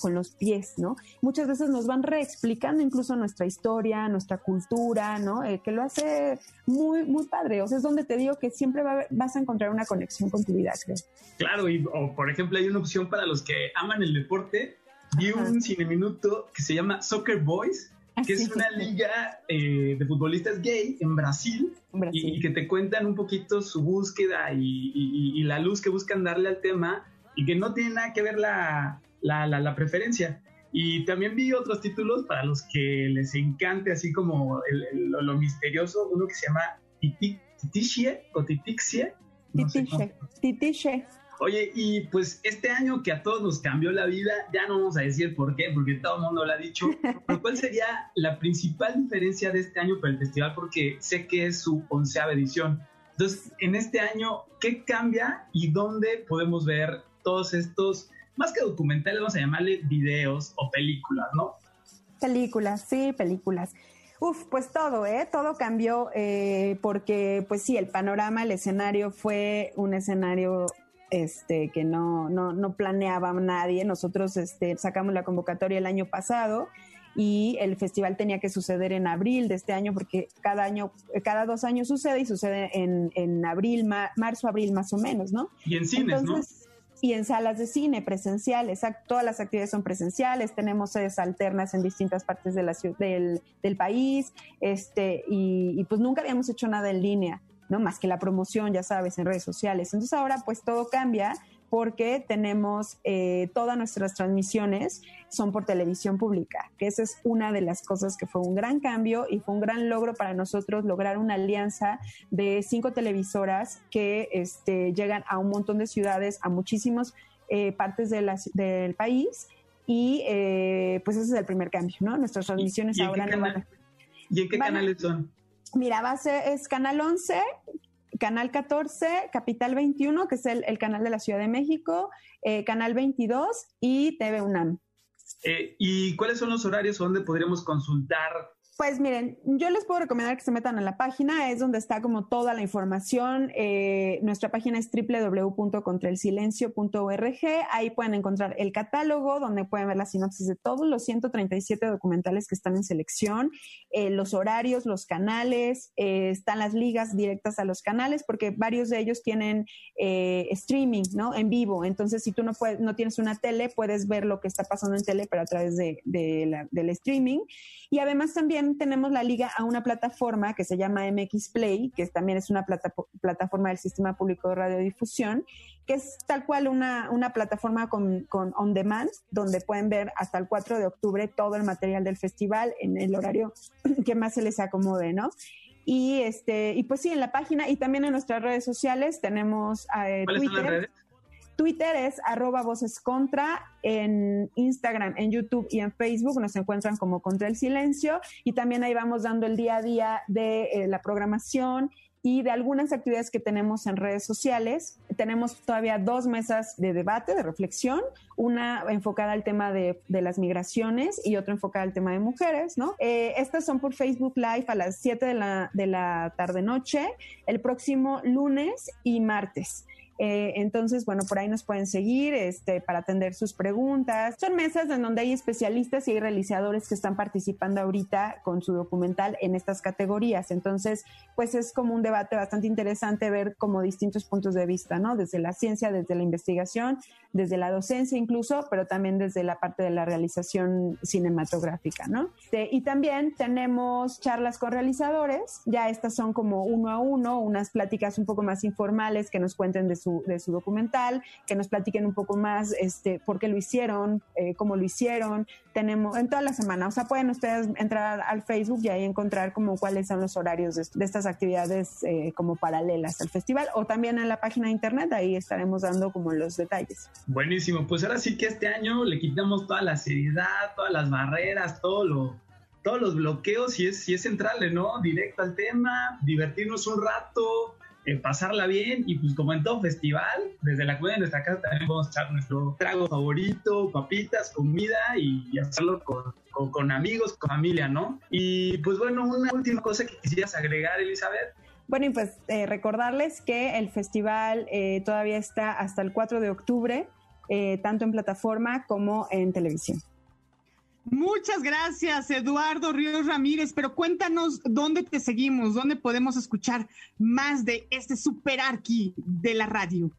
con los pies, ¿no? Muchas veces nos van reexplicando incluso nuestra historia, nuestra cultura, ¿no? Eh, que lo hace muy, muy padre. O sea, es donde te digo que siempre vas a encontrar una conexión con tu vida, creo. Claro, y o, por ejemplo, hay una opción para los que aman el deporte. Vi un cine minuto que se llama Soccer Boys, ah, que es una liga eh, de futbolistas gay en Brasil, Y, que te cuentan un poquito su búsqueda y, y, la luz que buscan darle al tema y que no tiene nada que ver la, la, la, preferencia. Y también vi otros títulos para los que les encante, así como lo, misterioso, uno que se llama Titixie o Titixie. Titixie. Oye, y pues este año que a todos nos cambió la vida, ya no vamos a decir por qué, porque todo el mundo lo ha dicho, (laughs) pero ¿cuál sería la principal diferencia de este año para el festival? Porque sé que es su onceava edición. Entonces, en este año, ¿qué cambia y dónde podemos ver todos estos más que documentales, vamos a llamarle videos o películas, ¿no? Películas, sí, películas. Uf, pues todo, ¿eh? Todo cambió eh, porque, pues sí, el panorama, el escenario fue un escenario este, que no, no, no planeaba nadie. Nosotros este, sacamos la convocatoria el año pasado y el festival tenía que suceder en abril de este año porque cada año, cada dos años sucede y sucede en, en abril, marzo, abril más o menos, ¿no? Y en cines, Entonces, y en salas de cine presenciales. Todas las actividades son presenciales, tenemos sedes alternas en distintas partes de la del, del país, este, y, y, pues nunca habíamos hecho nada en línea, ¿no? Más que la promoción, ya sabes, en redes sociales. Entonces ahora pues todo cambia porque tenemos eh, todas nuestras transmisiones son por televisión pública, que esa es una de las cosas que fue un gran cambio y fue un gran logro para nosotros lograr una alianza de cinco televisoras que este, llegan a un montón de ciudades, a muchísimas eh, partes del país y eh, pues ese es el primer cambio, ¿no? Nuestras transmisiones ahora no van a... ¿Y en qué canales son? Mira, base es Canal 11, Canal 14, Capital 21, que es el, el canal de la Ciudad de México, eh, Canal 22 y TV UNAM. Eh, ¿Y cuáles son los horarios donde podríamos consultar pues miren, yo les puedo recomendar que se metan en la página, es donde está como toda la información. Eh, nuestra página es www.contraelsilencio.org. Ahí pueden encontrar el catálogo, donde pueden ver la sinopsis de todos los 137 documentales que están en selección, eh, los horarios, los canales, eh, están las ligas directas a los canales, porque varios de ellos tienen streaming, ¿no? En vivo. Entonces, si tú no, puedes, no tienes una tele, puedes ver lo que está pasando en tele, pero a través de, del streaming. Y además también tenemos la liga a una plataforma que se llama MX Play, que también es una plataforma del Sistema Público de Radiodifusión, que es tal cual una, una plataforma con, con, on demand, donde pueden ver hasta el 4 de octubre todo el material del festival en el horario (clears throat) que más se les acomode, ¿no? Y este, y pues sí, en la página y también en nuestras redes sociales tenemos eh, Twitter. Twitter es arroba voces en Instagram, en YouTube y en Facebook nos encuentran como Contra el Silencio y también ahí vamos dando el día a día de eh, la programación y de algunas actividades que tenemos en redes sociales. Tenemos todavía dos mesas de debate, de reflexión, una enfocada al tema de, las migraciones y otra enfocada al tema de mujeres, ¿no? Eh, estas son por Facebook Live a las 7 de la, de la tarde-noche, el próximo lunes y martes. Eh, entonces, bueno, por ahí nos pueden seguir este, para atender sus preguntas. Son mesas en donde hay especialistas y hay realizadores que están participando ahorita con su documental en estas categorías. Entonces, pues es como un debate bastante interesante ver como distintos puntos de vista, ¿no? Desde la ciencia, desde la investigación, desde la docencia incluso, pero también desde la parte de la realización cinematográfica, ¿no? Este, y también tenemos charlas con realizadores, ya estas son como uno a uno, unas pláticas un poco más informales que nos cuenten de su de su documental, que nos platiquen un poco más este, por qué lo hicieron, eh, cómo lo hicieron. Tenemos en toda la semana, o sea, pueden ustedes entrar al Facebook y ahí encontrar como cuáles son los horarios de, estas actividades eh, como paralelas al festival o también en la página de internet, ahí estaremos dando como los detalles. Buenísimo, pues ahora sí que este año le quitamos toda la seriedad, todas las barreras, todo lo, todos los bloqueos y es, y es central, ¿no? Directo al tema, divertirnos un rato, eh, pasarla bien y pues como en todo festival, desde la comida de nuestra casa también podemos echar nuestro trago favorito, papitas, comida y, hacerlo con, con, amigos, con familia, ¿no? Y pues bueno, una última cosa que quisieras agregar, Elizabeth. Bueno, y pues eh, recordarles que el festival eh, todavía está hasta el 4 de octubre, tanto en plataforma como en televisión. Muchas gracias, Eduardo Ríos Ramírez, pero cuéntanos dónde te seguimos, dónde podemos escuchar más de este super arqui de la radio.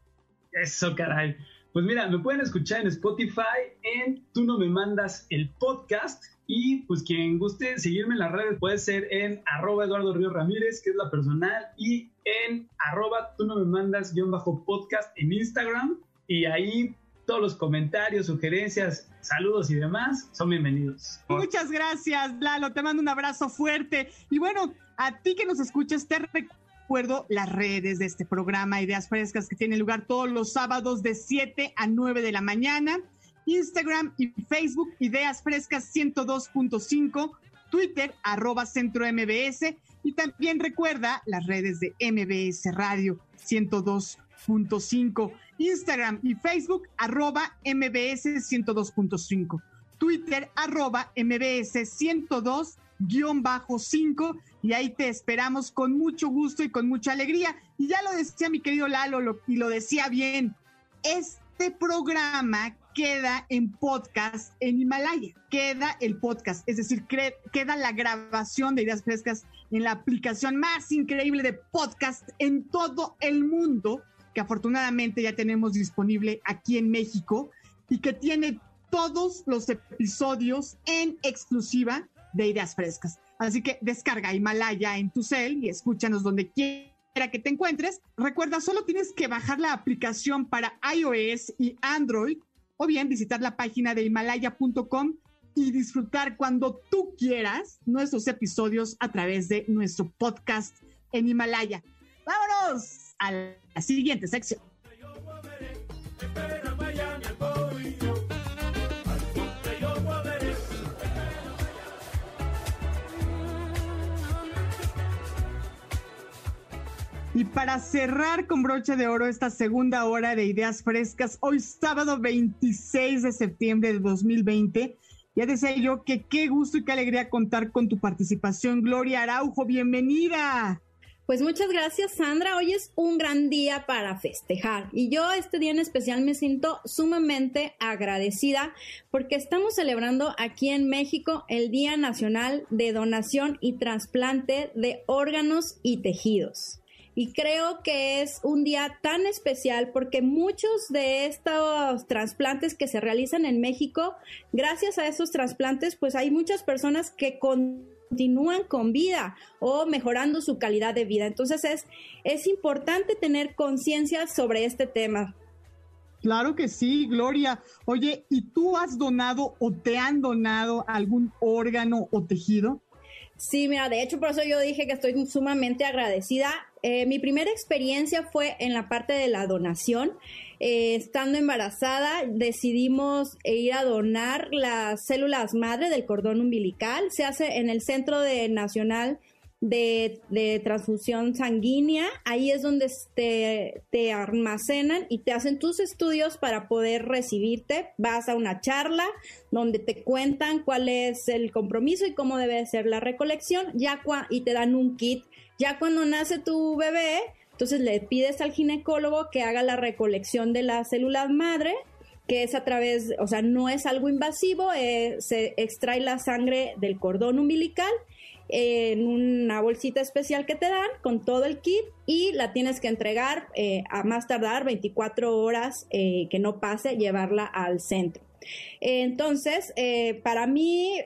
Eso, caray. Pues mira, me pueden escuchar en Spotify, en Tú no me mandas el podcast y pues quien guste seguirme en las redes puede ser en arroba Eduardo Ríos Ramírez, que es la personal, y en arroba Tú no me mandas guion bajo podcast en Instagram y ahí todos los comentarios, sugerencias, saludos y demás son bienvenidos. Muchas gracias, Lalo. Te mando un abrazo fuerte. Y bueno, a ti que nos escuchas, te recuerdo las redes de este programa Ideas Frescas que tiene lugar todos los sábados de 7 a 9 de la mañana. Instagram y Facebook, Ideas Frescas 102.5, Twitter, arroba Centro MBS. Y también recuerda las redes de MBS Radio 102.5. Instagram y Facebook, arroba MBS 102.5. Twitter, arroba MBS 102-5. Y ahí te esperamos con mucho gusto y con mucha alegría. Y ya lo decía mi querido Lalo y lo decía bien. Este programa queda en podcast en Himalaya. Queda el podcast, es decir, queda la grabación de Ideas Frescas en la aplicación más increíble de podcast en todo el mundo que afortunadamente ya tenemos disponible aquí en México y que tiene todos los episodios en exclusiva de Ideas Frescas. Así que descarga Himalaya en tu cel y escúchanos donde quiera que te encuentres. Recuerda, solo tienes que bajar la aplicación para iOS y Android o bien visitar la página de himalaya.com y disfrutar cuando tú quieras nuestros episodios a través de nuestro podcast en Himalaya. ¡Vámonos! a la siguiente sección. Y para cerrar con broche de oro esta segunda hora de Ideas Frescas, hoy sábado 26 de septiembre de 2020, ya decía yo que qué gusto y qué alegría contar con tu participación. Gloria Araujo, bienvenida. Pues muchas gracias, Sandra. Hoy es un gran día para festejar y yo este día en especial me siento sumamente agradecida porque estamos celebrando aquí en México el Día Nacional de Donación y Trasplante de Órganos y Tejidos. Y creo que es un día tan especial porque muchos de estos trasplantes que se realizan en México, gracias a esos trasplantes, pues hay muchas personas que continúan con vida o mejorando su calidad de vida. Entonces es, es importante tener conciencia sobre este tema. Claro que sí, Gloria. Oye, ¿y tú has donado o te han donado algún órgano o tejido? Sí, mira, de hecho por eso yo dije que estoy sumamente agradecida. Eh, mi primera experiencia fue en la parte de la donación. Eh, estando embarazada, decidimos ir a donar las células madre del cordón umbilical. Se hace en el Centro Nacional de, transfusión sanguínea. Ahí es donde te, te, almacenan y te hacen tus estudios para poder recibirte. Vas a una charla donde te cuentan cuál es el compromiso y cómo debe ser la recolección y te dan un kit. Ya cuando nace tu bebé, entonces le pides al ginecólogo que haga la recolección de las células madre que es a través, o sea, no es algo invasivo, eh, se extrae la sangre del cordón umbilical en una bolsita especial que te dan con todo el kit y la tienes que entregar eh, a más tardar 24 horas eh, que no pase, llevarla al centro. Entonces, eh, para mí,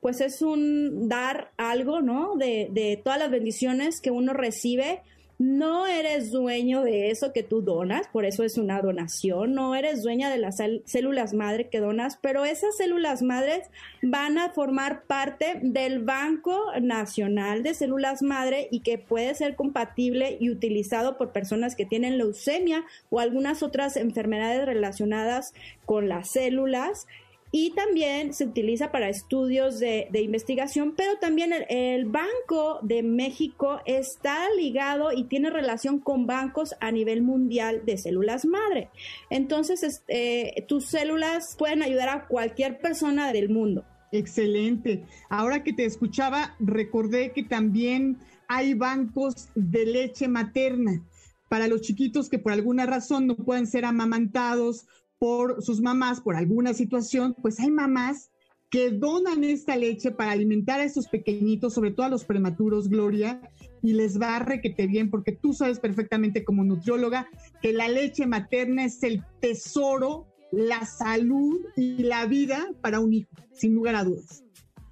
pues es un dar algo, ¿no? De, de todas las bendiciones que uno recibe no eres dueño de eso que tú donas, por eso es una donación, no eres dueña de las células madre que donas, pero esas células madres van a formar parte del Banco Nacional de Células Madre y que puede ser compatible y utilizado por personas que tienen leucemia o algunas otras enfermedades relacionadas con las células y también se utiliza para estudios de, investigación, pero también el, Banco de México está ligado y tiene relación con bancos a nivel mundial de células madre. Entonces, eh, tus células pueden ayudar a cualquier persona del mundo. Excelente. Ahora que te escuchaba, recordé que también hay bancos de leche materna para los chiquitos que por alguna razón no pueden ser amamantados por sus mamás por alguna situación, pues hay mamás que donan esta leche para alimentar a esos pequeñitos, sobre todo a los prematuros, Gloria, y les va a requete bien, porque tú sabes perfectamente como nutrióloga que la leche materna es el tesoro, la salud y la vida para un hijo, sin lugar a dudas.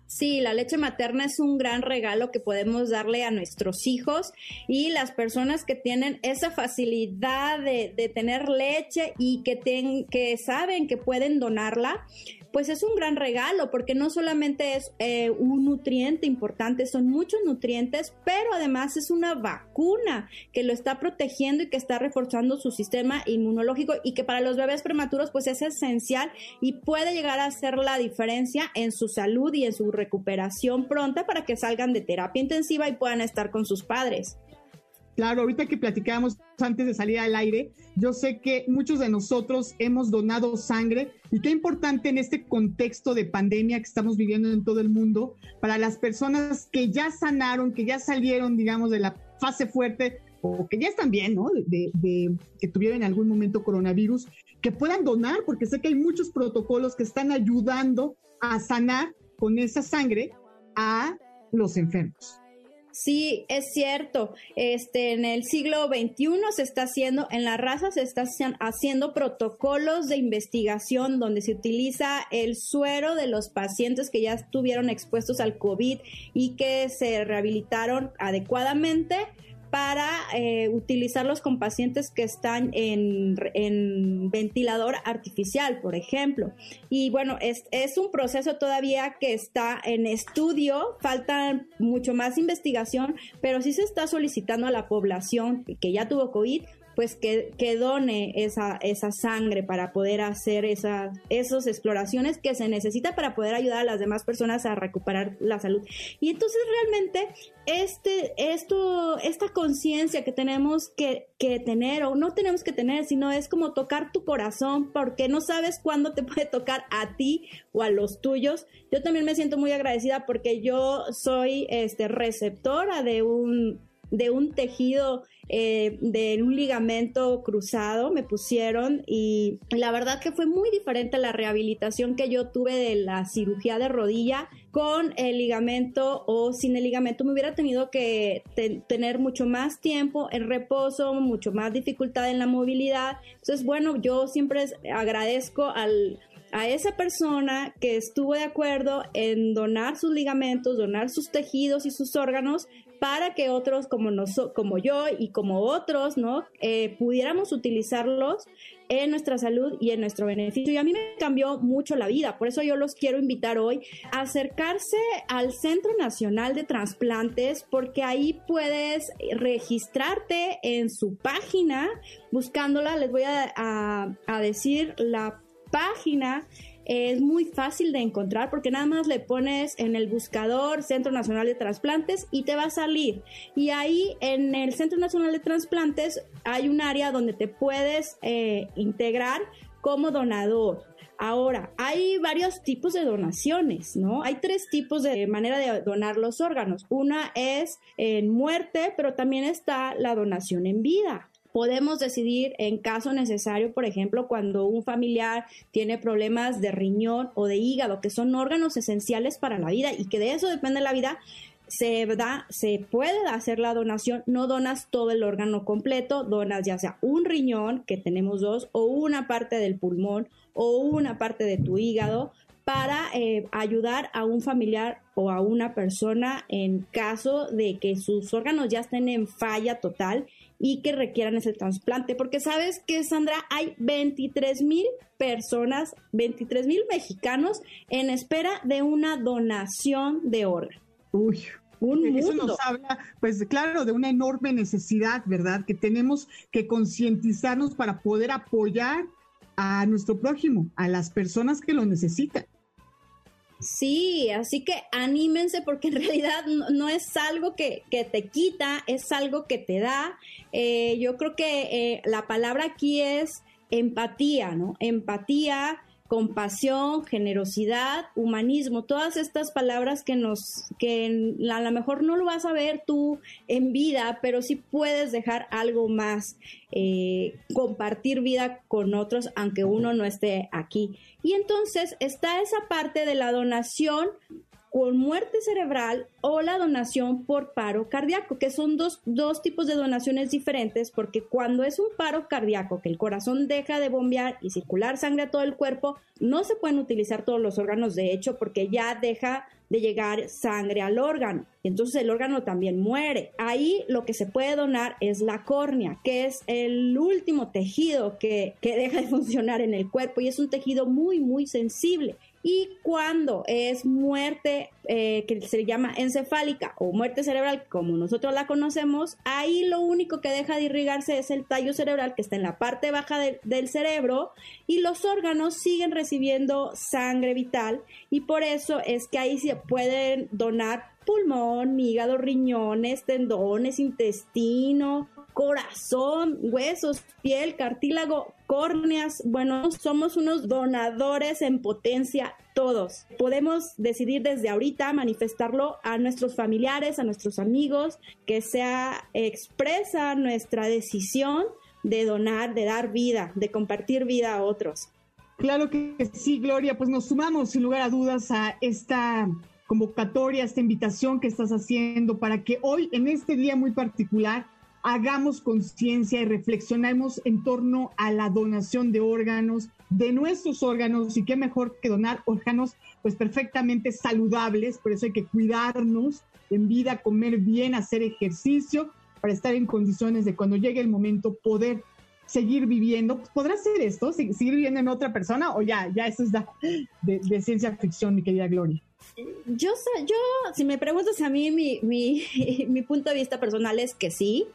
Sí, la leche materna es un gran regalo que podemos darle a nuestros hijos y las personas que tienen esa facilidad de, tener leche y que, que saben que pueden donarla, pues es un gran regalo porque no solamente es eh, un nutriente importante, son muchos nutrientes, pero además es una vacuna que lo está protegiendo y que está reforzando su sistema inmunológico y que para los bebés prematuros pues es esencial y puede llegar a hacer la diferencia en su salud y en su recuperación pronta para que salgan de terapia intensiva y puedan estar con sus padres. Claro, ahorita que platicábamos antes de salir al aire, yo sé que muchos de nosotros hemos donado sangre y qué importante en este contexto de pandemia que estamos viviendo en todo el mundo, para las personas que ya sanaron, que ya salieron, digamos, de la fase fuerte o que ya están bien, ¿no? De, que tuvieron en algún momento coronavirus, que puedan donar, porque sé que hay muchos protocolos que están ayudando a sanar con esa sangre a los enfermos. Sí, es cierto. Este, en el siglo XXI se está haciendo, en la raza se está haciendo protocolos de investigación donde se utiliza el suero de los pacientes que ya estuvieron expuestos al COVID y que se rehabilitaron adecuadamente para eh, utilizarlos con pacientes que están en, ventilador artificial, por ejemplo. Y bueno, es, es, un proceso todavía que está en estudio, falta mucho más investigación, pero sí se está solicitando a la población que ya tuvo COVID pues que, que done esa, esa sangre para poder hacer esa, esas exploraciones que se necesita para poder ayudar a las demás personas a recuperar la salud. Y entonces realmente este, esto, esta conciencia que tenemos que, que, tener, o no tenemos que tener, sino es como tocar tu corazón, porque no sabes cuándo te puede tocar a ti o a los tuyos. Yo también me siento muy agradecida porque yo soy este, receptora de un, de un tejido eh, de un ligamento cruzado me pusieron y la verdad que fue muy diferente la rehabilitación que yo tuve de la cirugía de rodilla con el ligamento o sin el ligamento me hubiera tenido que tener mucho más tiempo en reposo, mucho más dificultad en la movilidad. Entonces, bueno, yo siempre agradezco al, a esa persona que estuvo de acuerdo en donar sus ligamentos, donar sus tejidos y sus órganos para que otros como, como yo y como otros, ¿no? Eh, pudiéramos utilizarlos en nuestra salud y en nuestro beneficio. Y a mí me cambió mucho la vida, por eso yo los quiero invitar hoy a acercarse al Centro Nacional de Transplantes, porque ahí puedes registrarte en su página, buscándola, les voy a, a decir la página es muy fácil de encontrar porque nada más le pones en el buscador Centro Nacional de Transplantes y te va a salir. Y ahí en el Centro Nacional de Transplantes hay un área donde te puedes eh, integrar como donador. Ahora, hay varios tipos de donaciones, ¿no? Hay tres tipos de manera de donar los órganos. Una es en muerte, pero también está la donación en vida podemos decidir en caso necesario, por ejemplo, cuando un familiar tiene problemas de riñón o de hígado, que son órganos esenciales para la vida y que de eso depende la vida, se da, se puede hacer la donación, no donas todo el órgano completo, donas ya sea un riñón, que tenemos dos, o una parte del pulmón, o una parte de tu hígado, para eh, ayudar a un familiar o a una persona en caso de que sus órganos ya estén en falla total y que requieran ese trasplante. Porque sabes que, Sandra, hay 23 mil personas, 23 mil mexicanos en espera de una donación de órgano. Uy, un Eso nos habla, pues claro, de una enorme necesidad, ¿verdad? Que tenemos que concientizarnos para poder apoyar a nuestro prójimo, a las personas que lo necesitan. Sí, así que anímense porque en (laughs) realidad no, es algo que, te quita, es algo que te da. Eh, yo creo que eh, la palabra aquí es empatía, ¿no? Empatía, compasión, generosidad, humanismo, todas estas palabras que nos, que a lo mejor no lo vas a ver tú en vida, pero sí puedes dejar algo más, eh, compartir vida con otros, aunque uno no esté aquí. Y entonces está esa parte de la donación con muerte cerebral o la donación por paro cardíaco, que son dos, dos, tipos de donaciones diferentes, porque cuando es un paro cardíaco, que el corazón deja de bombear y circular sangre a todo el cuerpo, no se pueden utilizar todos los órganos, de hecho, porque ya deja de llegar sangre al órgano. Entonces el órgano también muere. Ahí lo que se puede donar es la córnea, que es el último tejido que, que deja de (laughs) funcionar en el cuerpo y es un tejido muy, muy sensible. Y cuando es muerte eh, que se llama encefálica o muerte cerebral, como nosotros la conocemos, ahí lo único que deja de irrigarse es el tallo cerebral que está en la parte baja del cerebro y los órganos siguen recibiendo sangre vital y por eso es que ahí se pueden donar pulmón, hígado, riñones, tendones, intestino, corazón, huesos, piel, cartílago, córneas. Bueno, somos unos donadores en potencia todos. Podemos decidir desde ahorita manifestarlo a nuestros familiares, a nuestros amigos, que sea expresa nuestra decisión de donar, de dar vida, de compartir vida a otros. Claro que sí, Gloria, pues nos sumamos sin lugar a dudas a esta convocatoria, esta invitación que estás haciendo para que hoy, en este día muy particular, hagamos conciencia y reflexionemos en torno a la donación de órganos, de nuestros órganos, y qué mejor que donar órganos pues perfectamente saludables, por eso hay que cuidarnos en vida, comer bien, hacer ejercicio, para estar en condiciones de cuando llegue el momento poder seguir viviendo. ¿Podrá ser esto? ¿Seguir viviendo en otra persona? O ya, ya eso es de, ciencia ficción, mi querida Gloria. Yo, yo, si me preguntas a mí, mi, mi, (laughs) mi punto de vista personal es que sí,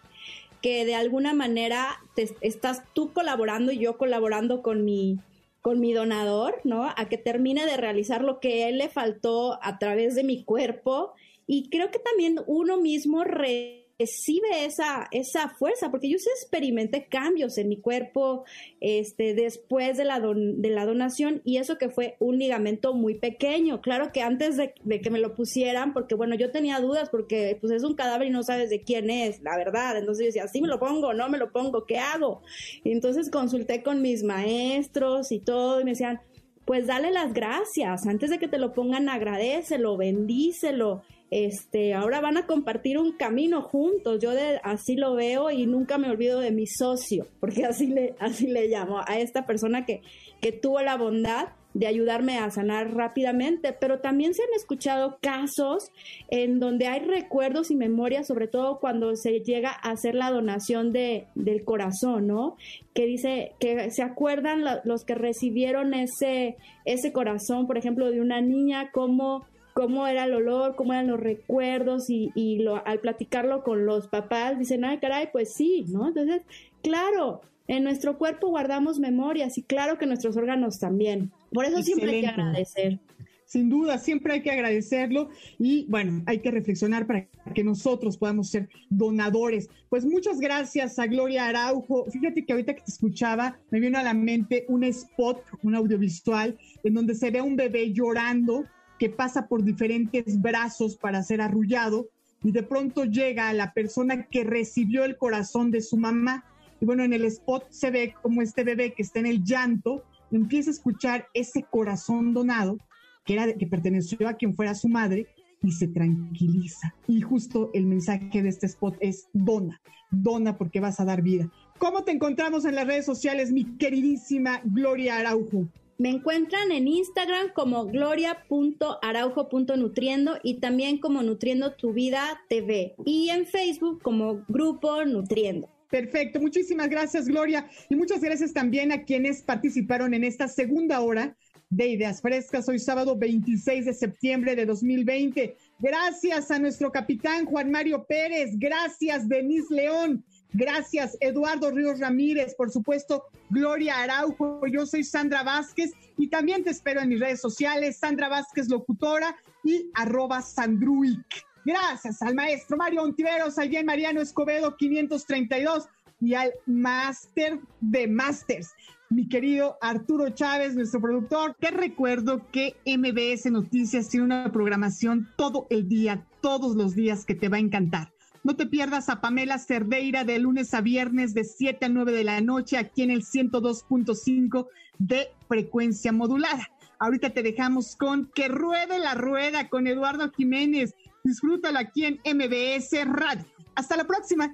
que de alguna manera te, estás tú colaborando y yo colaborando con mi, con mi donador, ¿no? A que termine de realizar lo que él le faltó a través de mi cuerpo. Y creo que también uno mismo recibe esa, esa fuerza, porque yo sí experimenté cambios en mi cuerpo este, después de la, de la donación y eso que fue un ligamento muy pequeño. Claro que antes de, que me lo pusieran, porque bueno, yo tenía dudas porque pues es un cadáver y no sabes de quién es, la verdad. Entonces yo decía, sí me lo pongo, no me lo pongo, ¿qué hago? Entonces consulté con mis maestros y todo y me decían, pues dale las gracias, antes de que te lo pongan agradecelo, bendícelo, este, ahora van a compartir un camino juntos. Yo así lo veo y nunca me olvido de mi socio, porque (laughs) así le, así le llamo a esta persona que, que tuvo la bondad de ayudarme a sanar rápidamente, pero también se han escuchado casos en donde hay recuerdos y memorias, sobre todo cuando se llega a hacer la donación de, del corazón, ¿no? Que dice que se acuerdan los que recibieron ese, ese corazón, por ejemplo, de una niña, cómo cómo era el olor, cómo eran los recuerdos y, y lo, al platicarlo con los papás dicen, ay caray, pues sí, ¿no? Entonces, claro, en nuestro cuerpo guardamos memorias y claro que nuestros órganos también. Por eso siempre hay que agradecer. Sin duda, siempre hay que agradecerlo y bueno, hay que reflexionar para que nosotros podamos ser donadores. Pues muchas gracias a Gloria Araujo. Fíjate que ahorita que te escuchaba, me vino a la mente un spot, un audiovisual, en donde se ve a un bebé llorando que pasa por diferentes brazos para ser arrullado y de pronto llega a la persona que recibió el corazón de su mamá. Y bueno, en el spot se ve como este bebé que está en el llanto empieza a escuchar ese corazón donado que era que perteneció a quien fuera su madre y se tranquiliza. Y justo el mensaje de este spot es dona, dona porque vas a dar vida. ¿Cómo te encontramos en las redes sociales, mi queridísima Gloria Araujo? Me encuentran en Instagram como gloria.araujo.nutriendo y también como Nutriendo tu Vida TV y en Facebook como Grupo Nutriendo. Perfecto, muchísimas gracias Gloria y muchas gracias también a quienes participaron en esta segunda hora de Ideas Frescas, hoy sábado 26 de septiembre de 2020. Gracias a nuestro capitán Juan Mario Pérez, gracias Denise León, Gracias, Eduardo Ríos Ramírez, por supuesto, Gloria Araujo. Yo soy Sandra Vázquez y también te espero en mis redes sociales, Sandra Vázquez Locutora y arroba Sandruic. Gracias al maestro Mario Ontiveros, al bien Mariano Escobedo 532 y al máster de másters, mi querido Arturo Chávez, nuestro productor. Te recuerdo que MBS Noticias tiene una programación todo el día, todos los días que te va a encantar. No te pierdas a Pamela Cerdeira de lunes a viernes de 7 a 9 de la noche aquí en el 102.5 de frecuencia modulada. Ahorita te dejamos con Que ruede la rueda con Eduardo Jiménez. Disfrútalo aquí en MBS Radio. Hasta la próxima.